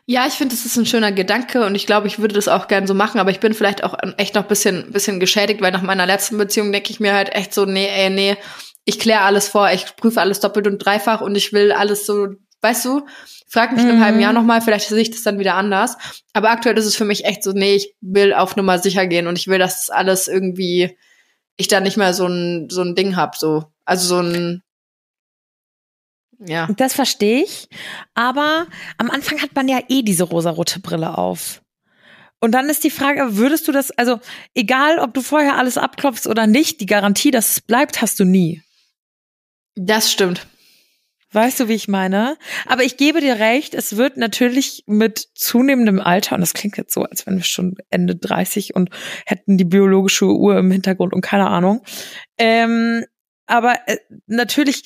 Ja, ich finde, das ist ein schöner Gedanke und ich glaube, ich würde das auch gern so machen, aber ich bin vielleicht auch echt noch bisschen, bisschen geschädigt, weil nach meiner letzten Beziehung denke ich mir halt echt so, nee, ey, nee, ich kläre alles vor, ich prüfe alles doppelt und dreifach und ich will alles so, weißt du, frag mich in einem Mhm. halben Jahr nochmal, vielleicht sehe ich das dann wieder anders. Aber aktuell ist es für mich echt so, nee, ich will auf Nummer sicher gehen und ich will, dass das alles irgendwie, ich da nicht mehr so ein, so ein Ding hab, so. Also so ein, ja. Das verstehe ich. Aber am Anfang hat man ja eh diese rosarote Brille auf. Und dann ist die Frage, würdest du das, also egal, ob du vorher alles abklopfst oder nicht, die Garantie, dass es bleibt, hast du nie. Das stimmt. Weißt du, wie ich meine? Aber ich gebe dir recht, es wird natürlich mit zunehmendem Alter, und das klingt jetzt so, als wenn wir schon Ende 30 und hätten die biologische Uhr im Hintergrund und keine Ahnung. Ähm, aber äh, natürlich,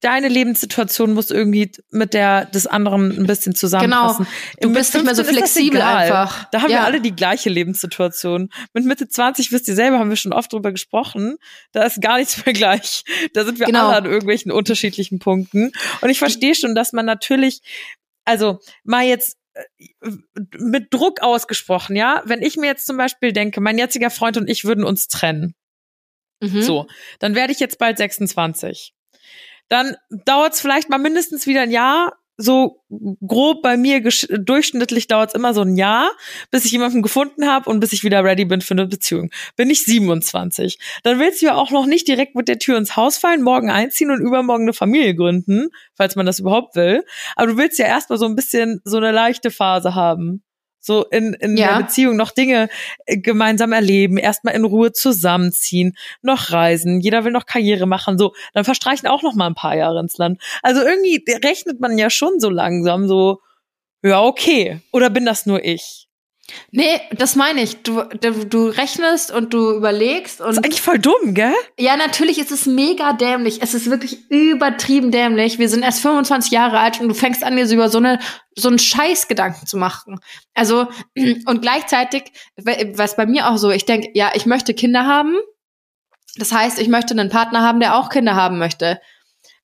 deine Lebenssituation muss irgendwie mit der des anderen ein bisschen zusammenpassen. Du Mit bist nicht mehr so 15 ist das flexibel einfach. Da haben Ja. wir alle die gleiche Lebenssituation. Mit Mitte 20, wisst ihr selber, haben wir schon oft drüber gesprochen. Da ist gar nichts mehr gleich. Da sind wir Genau. alle an irgendwelchen unterschiedlichen Punkten. Und ich verstehe schon, dass man natürlich, also mal jetzt äh, mit Druck ausgesprochen, ja, wenn ich mir jetzt zum Beispiel denke, mein jetziger Freund und ich würden uns trennen, Mhm. so, dann werde ich jetzt bald 26. Dann dauert es vielleicht mal mindestens wieder ein Jahr. So grob bei mir durchschnittlich dauert es immer so ein Jahr, bis ich jemanden gefunden habe und bis ich wieder ready bin für eine Beziehung. Bin ich 27. Dann willst du ja auch noch nicht direkt mit der Tür ins Haus fallen, morgen einziehen und übermorgen eine Familie gründen, falls man das überhaupt will. Aber du willst ja erstmal so ein bisschen so eine leichte Phase haben. So in, in Ja. der Beziehung noch Dinge äh, gemeinsam erleben, erstmal in Ruhe zusammenziehen, noch reisen, jeder will noch Karriere machen, so, dann verstreichen auch noch mal ein paar Jahre ins Land. Also irgendwie rechnet man ja schon so langsam so, ja, okay. Oder bin das nur ich? Nee, das meine ich. Du, du, du rechnest und du überlegst Das ist und eigentlich voll dumm, gell? ja, natürlich ist es mega dämlich. Es ist wirklich übertrieben dämlich. Wir sind erst 25 Jahre alt und du fängst an, dir so über so eine so einen Scheißgedanken zu machen. Also und gleichzeitig, was bei mir auch so, ich denke, ja, ich möchte Kinder haben. Das heißt, ich möchte einen Partner haben, der auch Kinder haben möchte.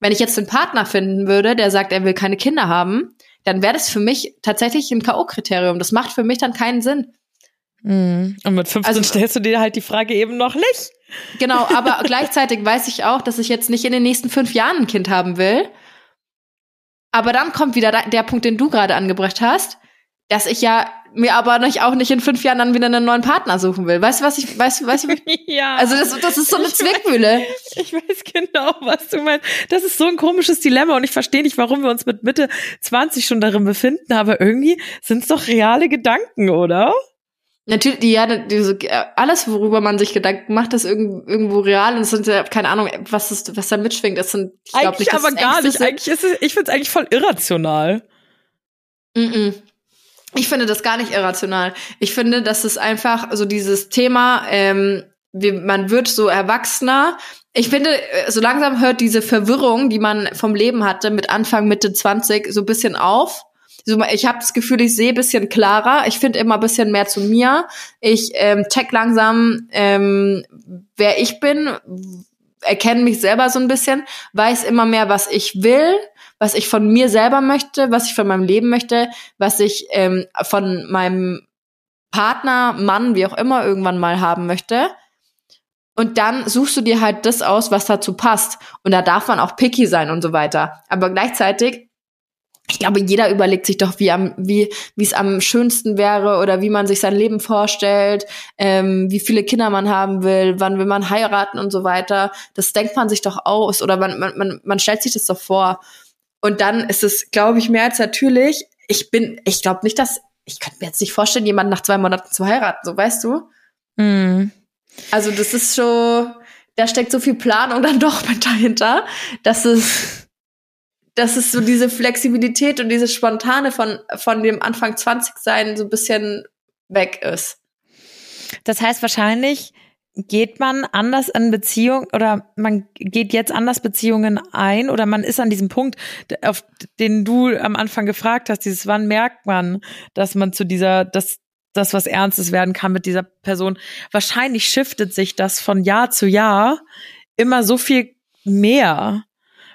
Wenn ich jetzt einen Partner finden würde, der sagt, er will keine Kinder haben, dann wäre das für mich tatsächlich ein K.O.-Kriterium. Das macht für mich dann keinen Sinn. Und mit 15 Also- stellst du dir halt die Frage eben noch nicht. Genau, aber gleichzeitig weiß ich auch, dass ich jetzt nicht in den nächsten fünf Jahren ein Kind haben will. Aber dann kommt wieder der Punkt, den du gerade angebracht hast, dass ich ja mir aber nicht, auch nicht in fünf Jahren dann wieder einen neuen Partner suchen will. Weißt du, was ich, weißt du, weißt du? ja. Also das, das ist so eine Zwickmühle. Ich weiß genau, was du meinst. Das ist so ein komisches Dilemma und ich verstehe nicht, warum wir uns mit Mitte 20 schon darin befinden, aber irgendwie sind es doch reale Gedanken, oder? Natürlich, ja, diese, alles, worüber man sich Gedanken macht, ist irgendwo real und es sind ja, keine Ahnung, was, ist, was da mitschwingt. Das sind, ich glaube nicht, aber gar nicht. Eigentlich ist es, ich finde es eigentlich voll irrational. Mm, -mm. Ich finde das gar nicht irrational. Ich finde, dass es einfach so dieses Thema, ähm, wie, man wird so erwachsener. Ich finde, äh, so langsam hört diese Verwirrung, die man vom Leben hatte, mit Anfang, Mitte 20 so ein bisschen auf. So, ich habe das Gefühl, ich sehe bisschen klarer. Ich finde immer bisschen mehr zu mir. Ich ähm, check langsam, ähm, wer ich bin, erkenne mich selber so ein bisschen, weiß immer mehr, was ich will, was ich von mir selber möchte, was ich von meinem Leben möchte, was ich ähm, von meinem Partner, Mann, wie auch immer, irgendwann mal haben möchte. Und dann suchst du dir halt das aus, was dazu passt. Und da darf man auch picky sein und so weiter. Aber gleichzeitig ich glaube, jeder überlegt sich doch, wie am, wie, wie es am schönsten wäre oder wie man sich sein Leben vorstellt, ähm, wie viele Kinder man haben will, wann will man heiraten und so weiter. Das denkt man sich doch aus oder man, man, man, man stellt sich das doch vor. Und dann ist es, glaube ich, mehr als natürlich. Ich bin, ich glaube nicht, dass, ich könnte mir jetzt nicht vorstellen, jemanden nach zwei Monaten zu heiraten, so weißt du? Mm. Also das ist so, da steckt so viel Planung dann doch mit dahinter, dass es dass es so diese Flexibilität und dieses Spontane von, von dem Anfang 20 sein so ein bisschen weg ist. Das heißt wahrscheinlich geht man anders an Beziehungen oder man geht jetzt anders Beziehungen ein oder man ist an diesem Punkt, auf den du am Anfang gefragt hast, dieses wann merkt man, dass man zu dieser, dass das was Ernstes werden kann mit dieser Person. Wahrscheinlich shiftet sich das von Jahr zu Jahr immer so viel mehr.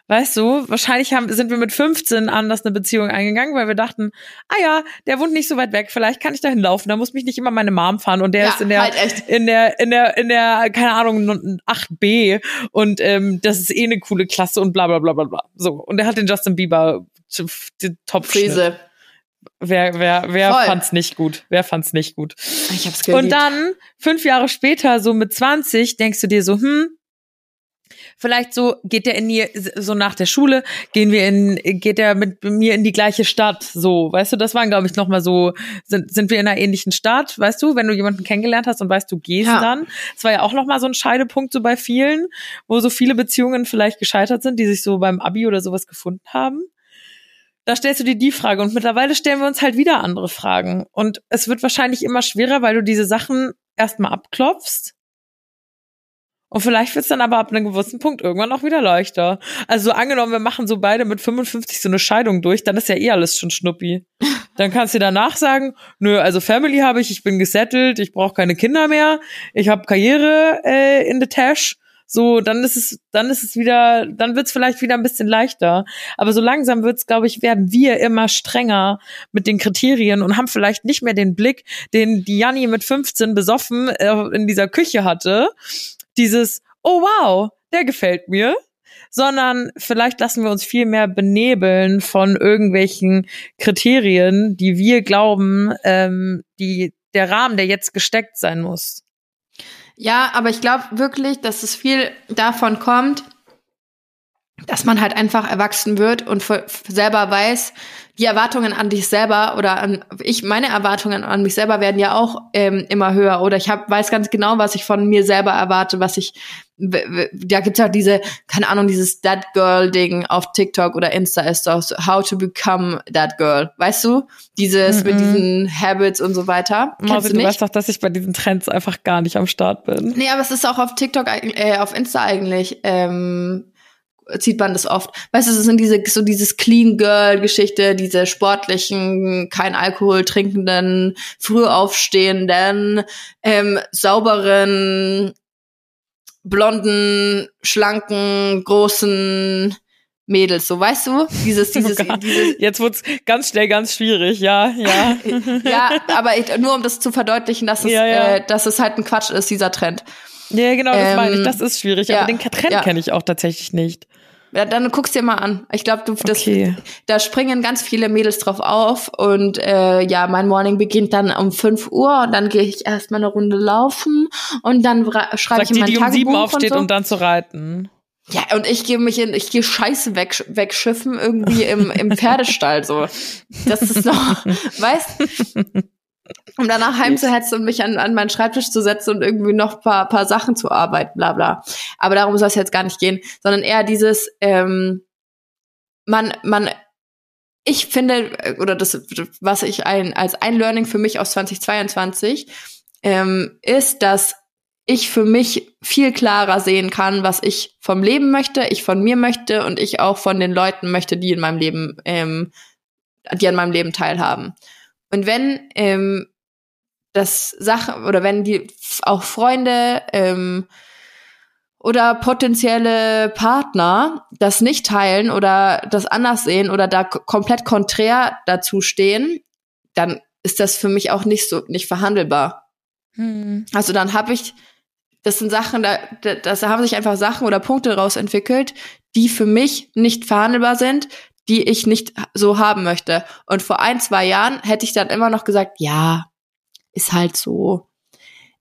Weißt du, wahrscheinlich haben, sind wir mit 15 anders eine Beziehung eingegangen, weil wir dachten, ah ja, der wohnt nicht so weit weg, vielleicht kann ich da hinlaufen, da muss mich nicht immer meine Mom fahren und der ja, ist in der, halt in der, in der, in der, keine Ahnung, 8b und ähm, das ist eh eine coole Klasse und bla bla bla bla bla. So. Und er hat den Justin Bieber top Krise. Wer, wer, wer Voll. fand's nicht gut? Wer fand's nicht gut? Ich hab's geliebt. Und dann, fünf Jahre später, so mit 20, denkst du dir so, hm, vielleicht so, geht der in die, so nach der Schule, gehen wir in, geht er mit mir in die gleiche Stadt, so, weißt du, das waren, glaube ich, nochmal so, sind, sind wir in einer ähnlichen Stadt, weißt du, wenn du jemanden kennengelernt hast und weißt, du gehst ja. dann. Das war ja auch nochmal so ein Scheidepunkt so bei vielen, wo so viele Beziehungen vielleicht gescheitert sind, die sich so beim Abi oder sowas gefunden haben. Da stellst du dir die Frage und mittlerweile stellen wir uns halt wieder andere Fragen. Und es wird wahrscheinlich immer schwerer, weil du diese Sachen erstmal abklopfst und vielleicht wird's dann aber ab einem gewissen Punkt irgendwann auch wieder leichter. Also angenommen, wir machen so beide mit 55 so eine Scheidung durch, dann ist ja eh alles schon schnuppi. Dann kannst du danach sagen, nö, also Family habe ich, ich bin gesettelt, ich brauche keine Kinder mehr, ich habe Karriere äh, in the Tash. So, dann ist es, dann ist es wieder, dann wird's vielleicht wieder ein bisschen leichter. Aber so langsam wird's, glaube ich, werden wir immer strenger mit den Kriterien und haben vielleicht nicht mehr den Blick, den die Janni mit 15 besoffen äh, in dieser Küche hatte, dieses, oh wow, der gefällt mir, sondern vielleicht lassen wir uns viel mehr benebeln von irgendwelchen Kriterien, die wir glauben, ähm, die der Rahmen, der jetzt gesteckt sein muss. Ja, aber ich glaube wirklich, dass es viel davon kommt, dass man halt einfach erwachsen wird und selber weiß, die Erwartungen an dich selber oder an ich meine Erwartungen an mich selber werden ja auch ähm, immer höher oder ich hab, weiß ganz genau, was ich von mir selber erwarte, was ich da gibt's ja diese keine Ahnung dieses That Girl Ding auf TikTok oder Insta ist doch so, How to Become That Girl, weißt du? Dieses mm -mm. mit diesen Habits und so weiter. Mausi, du, du weißt doch, dass ich bei diesen Trends einfach gar nicht am Start bin. Nee, aber es ist auch auf TikTok äh, auf Insta eigentlich ähm, zieht man das oft. Weißt du, es sind diese, so dieses Clean Girl Geschichte, diese sportlichen, kein Alkohol trinkenden, früh aufstehenden, ähm, sauberen, blonden, schlanken, großen Mädels, so weißt du? Dieses, oh dieses, oh dieses Jetzt wird's ganz schnell ganz schwierig, ja, ja. ja, aber ich, nur um das zu verdeutlichen, dass es, ja, ja. Äh, dass es halt ein Quatsch ist, dieser Trend. Ja, genau, das ähm, meine ich. Das ist schwierig. Ja, aber den Trend ja. kenne ich auch tatsächlich nicht. Ja, dann guckst dir mal an. Ich glaube, du das, Okay. da springen ganz viele Mädels drauf auf und äh, ja, mein Morning beginnt dann um 5 Uhr und dann gehe ich erstmal eine Runde laufen und dann schreibe ich die, mein die um sieben Tagebuch aufsteht, und so. um dann zu reiten. Ja, und ich gehe mich in, ich gehe Scheiße weg, wegschiffen irgendwie im, im Pferdestall so. Das ist noch, weißt? Um danach heimzuhetzen und mich an, an meinen Schreibtisch zu setzen und irgendwie noch paar, paar Sachen zu arbeiten, bla bla. Aber darum soll es jetzt gar nicht gehen, sondern eher dieses, ähm, man, man, ich finde, äh, oder das, was ich ein, als ein Learning für mich aus 2022, ähm, ist, dass ich für mich viel klarer sehen kann, was ich vom Leben möchte, ich von mir möchte und ich auch von den Leuten möchte, die in meinem Leben, ähm, die an meinem Leben teilhaben. Und wenn ähm, das Sache oder wenn die auch Freunde ähm, oder potenzielle Partner das nicht teilen oder das anders sehen oder da komplett konträr dazu stehen, dann ist das für mich auch nicht so nicht verhandelbar. Hm. Also dann habe ich, das sind Sachen, da, da, das haben sich einfach Sachen oder Punkte daraus entwickelt, die für mich nicht verhandelbar sind, die ich nicht so haben möchte. Und vor ein, zwei Jahren hätte ich dann immer noch gesagt, ja, ist halt so.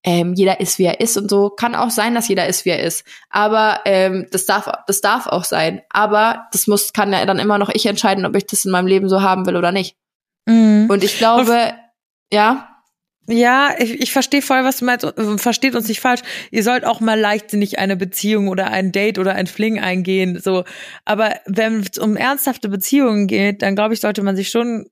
Ähm, jeder ist, wie er ist und so. Kann auch sein, dass jeder ist, wie er ist. Aber ähm, das darf, das darf auch sein. Aber das muss, kann ja dann immer noch ich entscheiden, ob ich das in meinem Leben so haben will oder nicht. Mhm. Und ich glaube, ja, Ja, ich, ich verstehe voll, was du meinst. und Versteht uns nicht falsch. Ihr sollt auch mal leichtsinnig eine Beziehung oder ein Date oder ein Fling eingehen. So, aber wenn es um ernsthafte Beziehungen geht, dann glaube ich, sollte man sich schon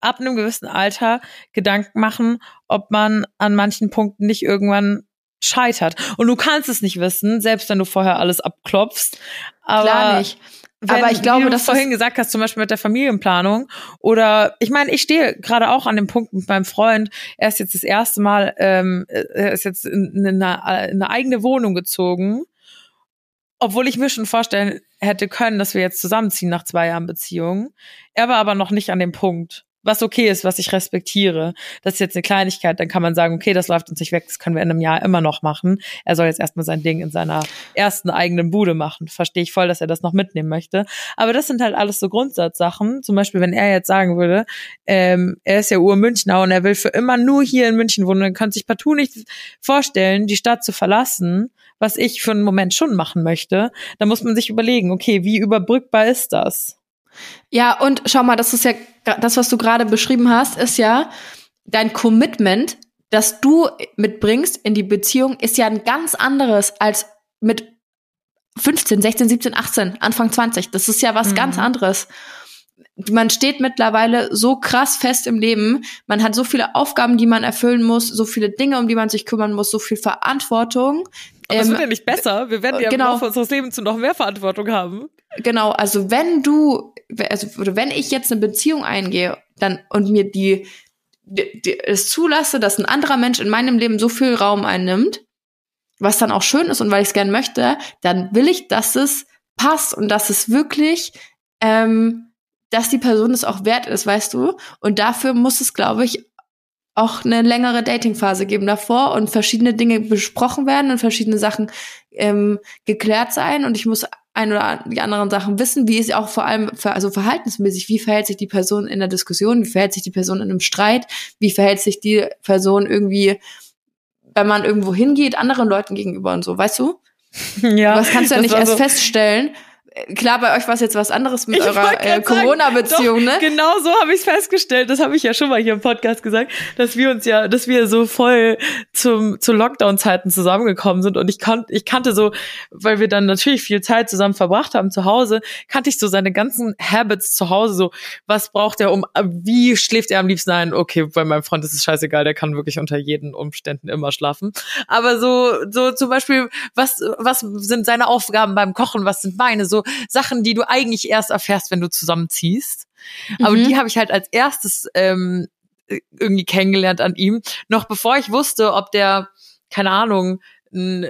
ab einem gewissen Alter Gedanken machen, ob man an manchen Punkten nicht irgendwann scheitert. Und du kannst es nicht wissen, selbst wenn du vorher alles abklopfst. Aber klar nicht. Wenn, Aber ich glaube, wie du dass vorhin gesagt hast, zum Beispiel mit der Familienplanung oder ich meine, ich stehe gerade auch an dem Punkt mit meinem Freund. Er ist jetzt das erste Mal, ähm, er ist jetzt in, in, eine, in eine eigene Wohnung gezogen, obwohl ich mir schon vorstellen hätte können, dass wir jetzt zusammenziehen nach zwei Jahren Beziehung. Er war aber noch nicht an dem Punkt. Was okay ist, was ich respektiere. Das ist jetzt eine Kleinigkeit, dann kann man sagen, okay, das läuft uns nicht weg, das können wir in einem Jahr immer noch machen. Er soll jetzt erstmal sein Ding in seiner ersten eigenen Bude machen. Verstehe ich voll, dass er das noch mitnehmen möchte. Aber das sind halt alles so Grundsatzsachen. Zum Beispiel, wenn er jetzt sagen würde, ähm, er ist ja Ur-Münchner und er will für immer nur hier in München wohnen, dann könnte sich partout nicht vorstellen, die Stadt zu verlassen, was ich für einen Moment schon machen möchte. Da muss man sich überlegen, okay, wie überbrückbar ist das? Ja, und schau mal, das ist ja das, was du gerade beschrieben hast, ist ja dein Commitment, das du mitbringst in die Beziehung, ist ja ein ganz anderes als mit 15, 16, 17, 18, Anfang 20. Das ist ja was Mhm. ganz anderes. Man steht mittlerweile so krass fest im Leben. Man hat so viele Aufgaben, die man erfüllen muss, so viele Dinge, um die man sich kümmern muss, so viel Verantwortung. Aber es Ähm, wird ja nicht besser. Wir werden ja genau. im Laufe unseres Lebens noch mehr Verantwortung haben. Genau, also wenn du, also wenn ich jetzt eine Beziehung eingehe, dann und mir die, die, die es zulasse, dass ein anderer Mensch in meinem Leben so viel Raum einnimmt, was dann auch schön ist und weil ich es gern möchte, dann will ich, dass es passt und dass es wirklich, ähm, dass die Person es auch wert ist, weißt du? Und dafür muss es, glaube ich, auch eine längere Datingphase geben davor und verschiedene Dinge besprochen werden und verschiedene Sachen ähm, geklärt sein und ich muss ein oder die anderen Sachen wissen, wie ist auch vor allem ver also verhaltensmäßig, wie verhält sich die Person in der Diskussion, wie verhält sich die Person in einem Streit, wie verhält sich die Person irgendwie, wenn man irgendwo hingeht, anderen Leuten gegenüber und so, weißt du? Ja, Was kannst du ja das nicht erst so- feststellen. Äh, Klar, bei euch war es jetzt was anderes mit Ich eurer äh, Corona-Beziehung, ne? Genau so habe ich es festgestellt. Das habe ich ja schon mal hier im Podcast gesagt, dass wir uns ja, dass wir so voll zum zu Lockdown-Zeiten zusammengekommen sind und ich konnte, ich kannte so, weil wir dann natürlich viel Zeit zusammen verbracht haben zu Hause, kannte ich so seine ganzen Habits zu Hause. So, was braucht er um, wie schläft er am liebsten ein? Okay, bei meinem Freund ist es scheißegal, der kann wirklich unter jeden Umständen immer schlafen. Aber so, so zum Beispiel, was, was sind seine Aufgaben beim Kochen? Was sind meine? So Sachen, die du eigentlich erst erfährst, wenn du zusammenziehst. Aber Mhm. die habe ich halt als erstes ähm, irgendwie kennengelernt an ihm, noch bevor ich wusste, ob der, keine Ahnung, ein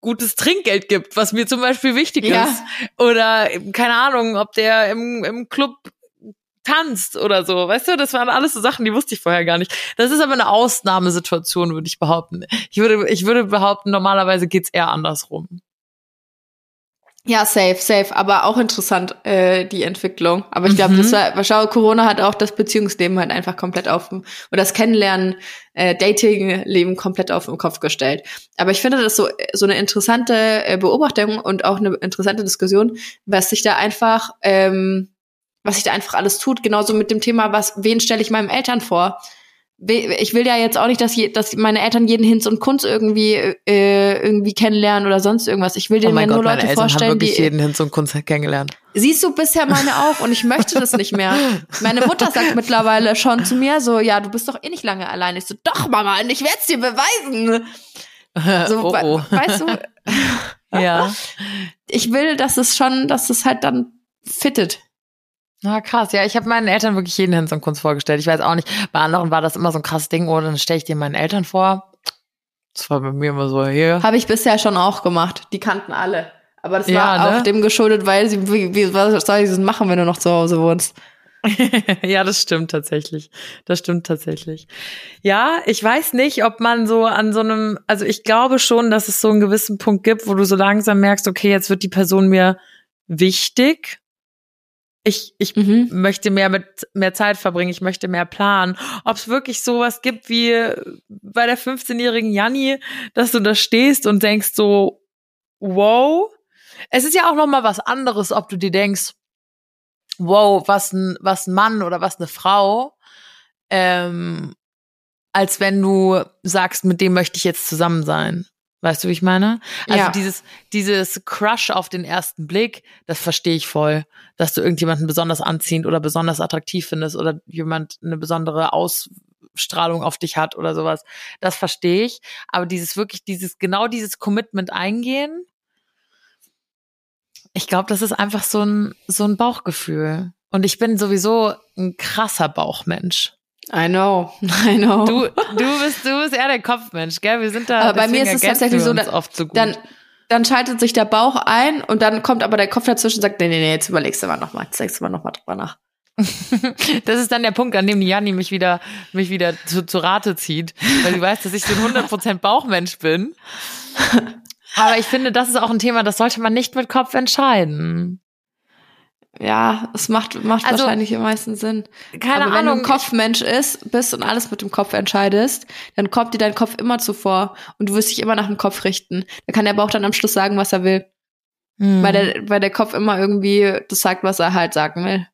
gutes Trinkgeld gibt, was mir zum Beispiel wichtig Ja. ist. Oder keine Ahnung, ob der im, im Club tanzt oder so. Weißt du, das waren alles so Sachen, die wusste ich vorher gar nicht. Das ist aber eine Ausnahmesituation, würde ich behaupten. Ich würde, ich würde behaupten, normalerweise geht's eher andersrum. Ja, safe, safe. Aber auch interessant, äh, die Entwicklung. Aber ich glaube, mhm. das war, schau, Corona hat auch das Beziehungsleben halt einfach komplett auf, oder das Kennenlernen, äh, Dating-Leben komplett auf den Kopf gestellt. Aber ich finde das so, so eine interessante äh, Beobachtung und auch eine interessante Diskussion, was sich da einfach, ähm, was sich da einfach alles tut. Genauso mit dem Thema, was, wen stelle ich meinen Eltern vor? Ich will ja jetzt auch nicht, dass, je, dass meine Eltern jeden Hinz und Kunz irgendwie äh, irgendwie kennenlernen oder sonst irgendwas. Ich will denen oh ja nur Gott, Leute meine Eltern vorstellen, haben wirklich die jeden Hinz und Kunz kennengelernt. Siehst du bisher meine auch und ich möchte das nicht mehr. Meine Mutter sagt mittlerweile schon zu mir so, ja, du bist doch eh nicht lange allein. Ich so, doch Mama, und ich werde es dir beweisen. So, oh, oh. weißt du? ja. Ich will, dass es schon, dass es halt dann fittet. Na krass, ja, ich habe meinen Eltern wirklich jeden Hinz und Kunst vorgestellt. Ich weiß auch nicht, bei anderen war das immer so ein krasses Ding, oder oh, dann stelle ich dir meinen Eltern vor. Das war bei mir immer so hier. Habe ich bisher schon auch gemacht. Die kannten alle. Aber das ja, war ne? auch dem geschuldet, weil sie, wie, wie, was soll ich das machen, wenn du noch zu Hause wohnst? ja, das stimmt tatsächlich. Das stimmt tatsächlich. Ja, ich weiß nicht, ob man so an so einem, also ich glaube schon, dass es so einen gewissen Punkt gibt, wo du so langsam merkst, okay, jetzt wird die Person mir wichtig ich, ich mhm. möchte mehr mit mehr Zeit verbringen, ich möchte mehr planen. Ob es wirklich sowas gibt wie bei der 15-jährigen Janni, dass du da stehst und denkst so, wow. Es ist ja auch noch mal was anderes, ob du dir denkst, wow, was ein was ein Mann oder was eine Frau, ähm, als wenn du sagst, mit dem möchte ich jetzt zusammen sein. Weißt du, wie ich meine? Also ja. dieses, dieses Crush auf den ersten Blick, das verstehe ich voll, dass du irgendjemanden besonders anziehend oder besonders attraktiv findest oder jemand eine besondere Ausstrahlung auf dich hat oder sowas. Das verstehe ich. Aber dieses wirklich, dieses, genau dieses Commitment eingehen, ich glaube, das ist einfach so ein, so ein Bauchgefühl. Und ich bin sowieso ein krasser Bauchmensch. I know, I know. Du, du bist, du bist eher der Kopfmensch, gell? Wir sind da. Aber bei mir ist es tatsächlich so, da, oft so gut. dann, dann schaltet sich der Bauch ein und dann kommt aber der Kopf dazwischen und sagt, nee, nee, nee, jetzt überlegst du mal nochmal, jetzt denkst du mal nochmal drüber nach. das ist dann der Punkt, an dem die Janni mich wieder, mich wieder zu, zu Rate zieht, weil sie weiß, dass ich so ein 100% Bauchmensch bin. Aber ich finde, das ist auch ein Thema, das sollte man nicht mit Kopf entscheiden ja, es macht, macht also, wahrscheinlich am meisten Sinn. Keine Aber Ahnung. Wenn du ein Kopfmensch ist, bist und alles mit dem Kopf entscheidest, dann kommt dir dein Kopf immer zuvor und du wirst dich immer nach dem Kopf richten. Dann kann der Bauch dann am Schluss sagen, was er will. Hm. Weil, der, weil der Kopf immer irgendwie das sagt, was er halt sagen will.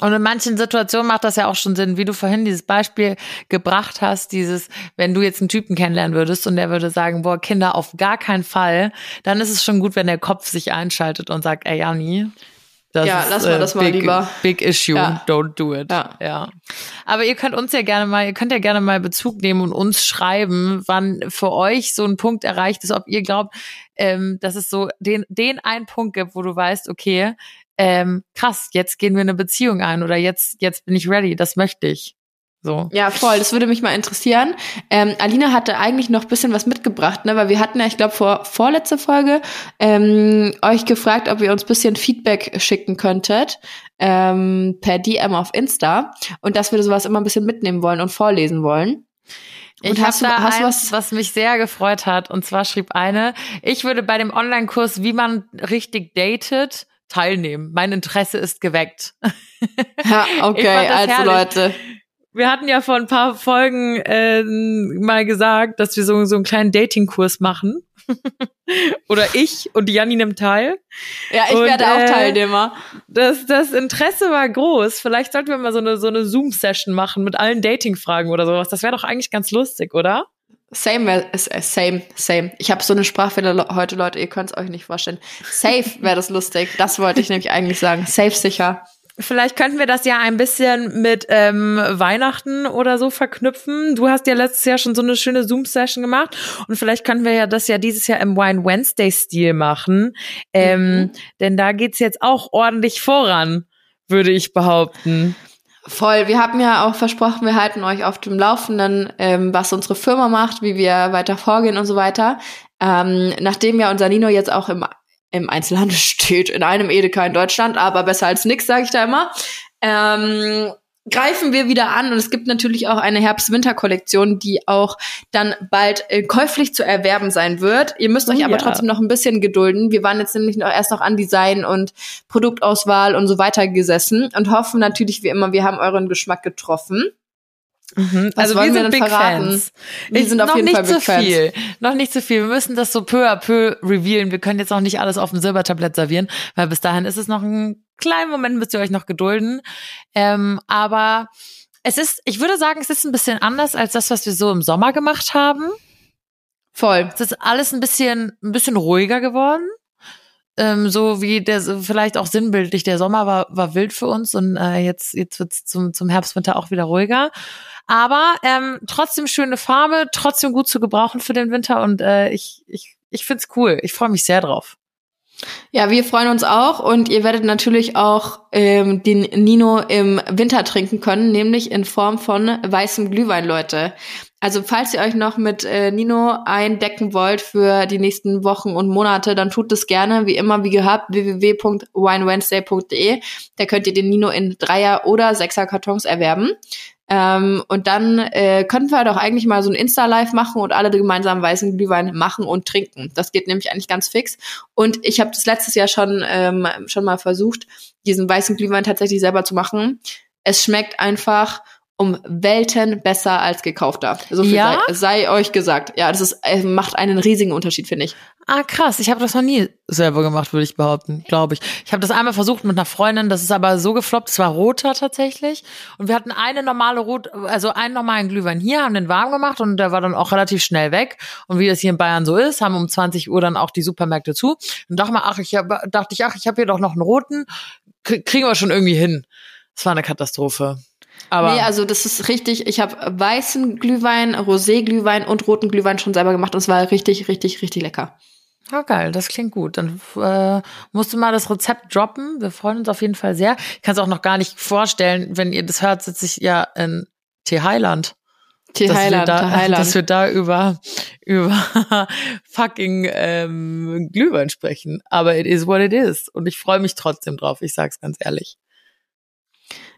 Und in manchen Situationen macht das ja auch schon Sinn, wie du vorhin dieses Beispiel gebracht hast, dieses, wenn du jetzt einen Typen kennenlernen würdest und der würde sagen, boah, Kinder auf gar keinen Fall, dann ist es schon gut, wenn der Kopf sich einschaltet und sagt, ey, Jani, das ja, lass mal äh, das mal big, lieber. Big issue, ja. don't do it. Ja. ja. Aber ihr könnt uns ja gerne mal, ihr könnt ja gerne mal Bezug nehmen und uns schreiben, wann für euch so ein Punkt erreicht ist, ob ihr glaubt, ähm, dass es so den, den einen Punkt gibt, wo du weißt, okay, ähm, krass, jetzt gehen wir eine Beziehung ein oder jetzt, jetzt bin ich ready, das möchte ich. So. Ja, voll. Das würde mich mal interessieren. Ähm, Alina hatte eigentlich noch bisschen was mitgebracht, ne? Weil wir hatten ja, ich glaube, vor vorletzte Folge ähm, euch gefragt, ob ihr uns bisschen Feedback schicken könntet ähm, per DM auf Insta und dass wir sowas immer ein bisschen mitnehmen wollen und vorlesen wollen. Und ich habe da hast eins, was, was mich sehr gefreut hat. Und zwar schrieb eine, ich würde bei dem Online-Kurs, wie man richtig datet, teilnehmen. Mein Interesse ist geweckt. Ja, okay, also herrlich. Leute. Wir hatten ja vor ein paar Folgen äh, mal gesagt, dass wir so, so einen kleinen Dating-Kurs machen. Oder ich und Janni nimmt teil. Ja, ich und, werde auch äh, Teilnehmer. Das, das Interesse war groß. Vielleicht sollten wir mal so eine, so eine Zoom-Session machen mit allen Dating-Fragen oder sowas. Das wäre doch eigentlich ganz lustig, oder? Same, äh, same, same. Ich habe so eine Sprachfehler heute, Leute, ihr könnt es euch nicht vorstellen. Safe wäre das lustig. Das wollte ich nämlich eigentlich sagen. Safe sicher. Vielleicht könnten wir das ja ein bisschen mit ähm, Weihnachten oder so verknüpfen. Du hast ja letztes Jahr schon so eine schöne Zoom-Session gemacht und vielleicht könnten wir ja das ja dieses Jahr im Wine Wednesday-Stil machen. Ähm, mhm. Denn da geht's jetzt auch ordentlich voran, würde ich behaupten. Voll. Wir haben ja auch versprochen, wir halten euch auf dem Laufenden, ähm, was unsere Firma macht, wie wir weiter vorgehen und so weiter. Ähm, nachdem ja unser Nino jetzt auch im im Einzelhandel steht, in einem Edeka in Deutschland, aber besser als nix, sage ich da immer. Ähm, greifen wir wieder an und es gibt natürlich auch eine Herbst-Winter-Kollektion, die auch dann bald äh, käuflich zu erwerben sein wird. Ihr müsst euch Oh aber ja. trotzdem noch ein bisschen gedulden. Wir waren jetzt nämlich noch erst noch an Design und Produktauswahl und so weiter gesessen und hoffen natürlich wie immer, wir haben euren Geschmack getroffen. Mhm. Also wir sind Big verraten? Fans. Wir Ich- sind auf noch jeden nicht Fall Big Fans. viel. Noch nicht zu viel. Wir müssen das so peu à peu revealen. Wir können jetzt auch nicht alles auf dem Silbertablett servieren, weil bis dahin ist es noch ein kleinen Moment, müsst ihr euch noch gedulden. Ähm, aber es ist, ich würde sagen, es ist ein bisschen anders als das, was wir so im Sommer gemacht haben. Voll. Es ist alles ein bisschen, ein bisschen ruhiger geworden. Ähm, so wie der, so vielleicht auch sinnbildlich. Der Sommer war, war wild für uns und äh, jetzt, jetzt wird's zum, zum Herbst, Winter auch wieder ruhiger. Aber ähm, trotzdem schöne Farbe, trotzdem gut zu gebrauchen für den Winter und äh, ich, ich, ich find's cool. Ich freue mich sehr drauf. Ja, wir freuen uns auch und ihr werdet natürlich auch ähm, den Nino im Winter trinken können, nämlich in Form von weißem Glühwein, Leute. Also falls ihr euch noch mit äh, Nino eindecken wollt für die nächsten Wochen und Monate, dann tut es gerne, wie immer, wie gehabt, www.winewednesday.de. Da könnt ihr den Nino in Dreier- oder Sechser-Kartons erwerben. Ähm, und dann äh, könnten wir doch eigentlich mal so ein Insta-Live machen und alle gemeinsam weißen Glühwein machen und trinken. Das geht nämlich eigentlich ganz fix. Und ich habe das letztes Jahr schon, ähm, schon mal versucht, diesen weißen Glühwein tatsächlich selber zu machen. Es schmeckt einfach um Welten besser als gekaufter. So viel Ja? sei, sei euch gesagt. Ja, das ist, äh, macht einen riesigen Unterschied, finde ich. Ah, krass. Ich habe das noch nie selber gemacht, würde ich behaupten, glaube ich. Ich habe das einmal versucht mit einer Freundin, das ist aber so gefloppt, es war roter tatsächlich. Und wir hatten eine normale Rot, also einen normalen Glühwein hier, haben den warm gemacht und der war dann auch relativ schnell weg. Und wie das hier in Bayern so ist, haben um 20 Uhr dann auch die Supermärkte zu. Und dachte mal, ach, ich hab, dachte ich, ach, ich habe hier doch noch einen roten, kriegen wir schon irgendwie hin. Es war eine Katastrophe. Aber nee, also das ist richtig. Ich habe weißen Glühwein, Rosé-Glühwein und roten Glühwein schon selber gemacht und es war richtig, richtig, richtig lecker. Ja, geil, das klingt gut. Dann äh, musst du mal das Rezept droppen. Wir freuen uns auf jeden Fall sehr. Ich kann es auch noch gar nicht vorstellen, wenn ihr das hört, sitze ich ja in T-Highland. Tee Dass da, dass wir da über, über fucking ähm, Glühwein sprechen. Aber it is what it is. Und ich freue mich trotzdem drauf, ich sag's ganz ehrlich.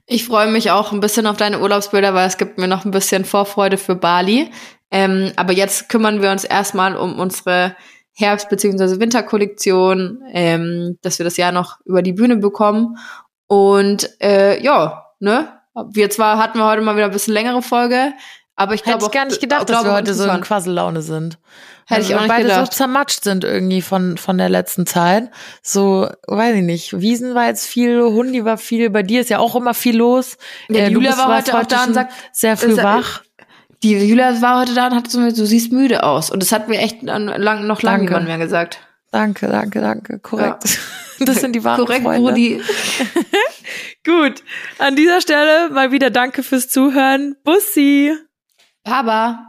Ich freue mich auch ein bisschen auf deine Urlaubsbilder, weil es gibt mir noch ein bisschen Vorfreude für Bali. Ähm, aber jetzt kümmern wir uns erstmal um unsere Herbst- bzw. Winterkollektion, ähm, dass wir das Jahr noch über die Bühne bekommen. Und äh, ja, ne? Wir zwar hatten wir heute mal wieder ein bisschen längere Folge, aber ich Hätte glaube ich gar nicht gedacht, dass wir heute so in. Quassellaune sind. Hätte ich Weil auch nicht beide gedacht. so zermatscht sind irgendwie von, von der letzten Zeit. So, weiß ich nicht. Wiesen war jetzt viel, Hundi war viel, bei dir ist ja auch immer viel los. Ja, du Julia war heute auch da und sagt, sehr früh äh, wach. Die Julia war heute da und hat so, du siehst müde aus. Und das hat mir echt an- lang, noch lange niemand mehr gesagt. Danke, danke, danke. Korrekt. Das sind die wahren Korrekt, Freunde. Brudi. Gut. An dieser Stelle mal wieder danke fürs Zuhören. Bussi. Papa.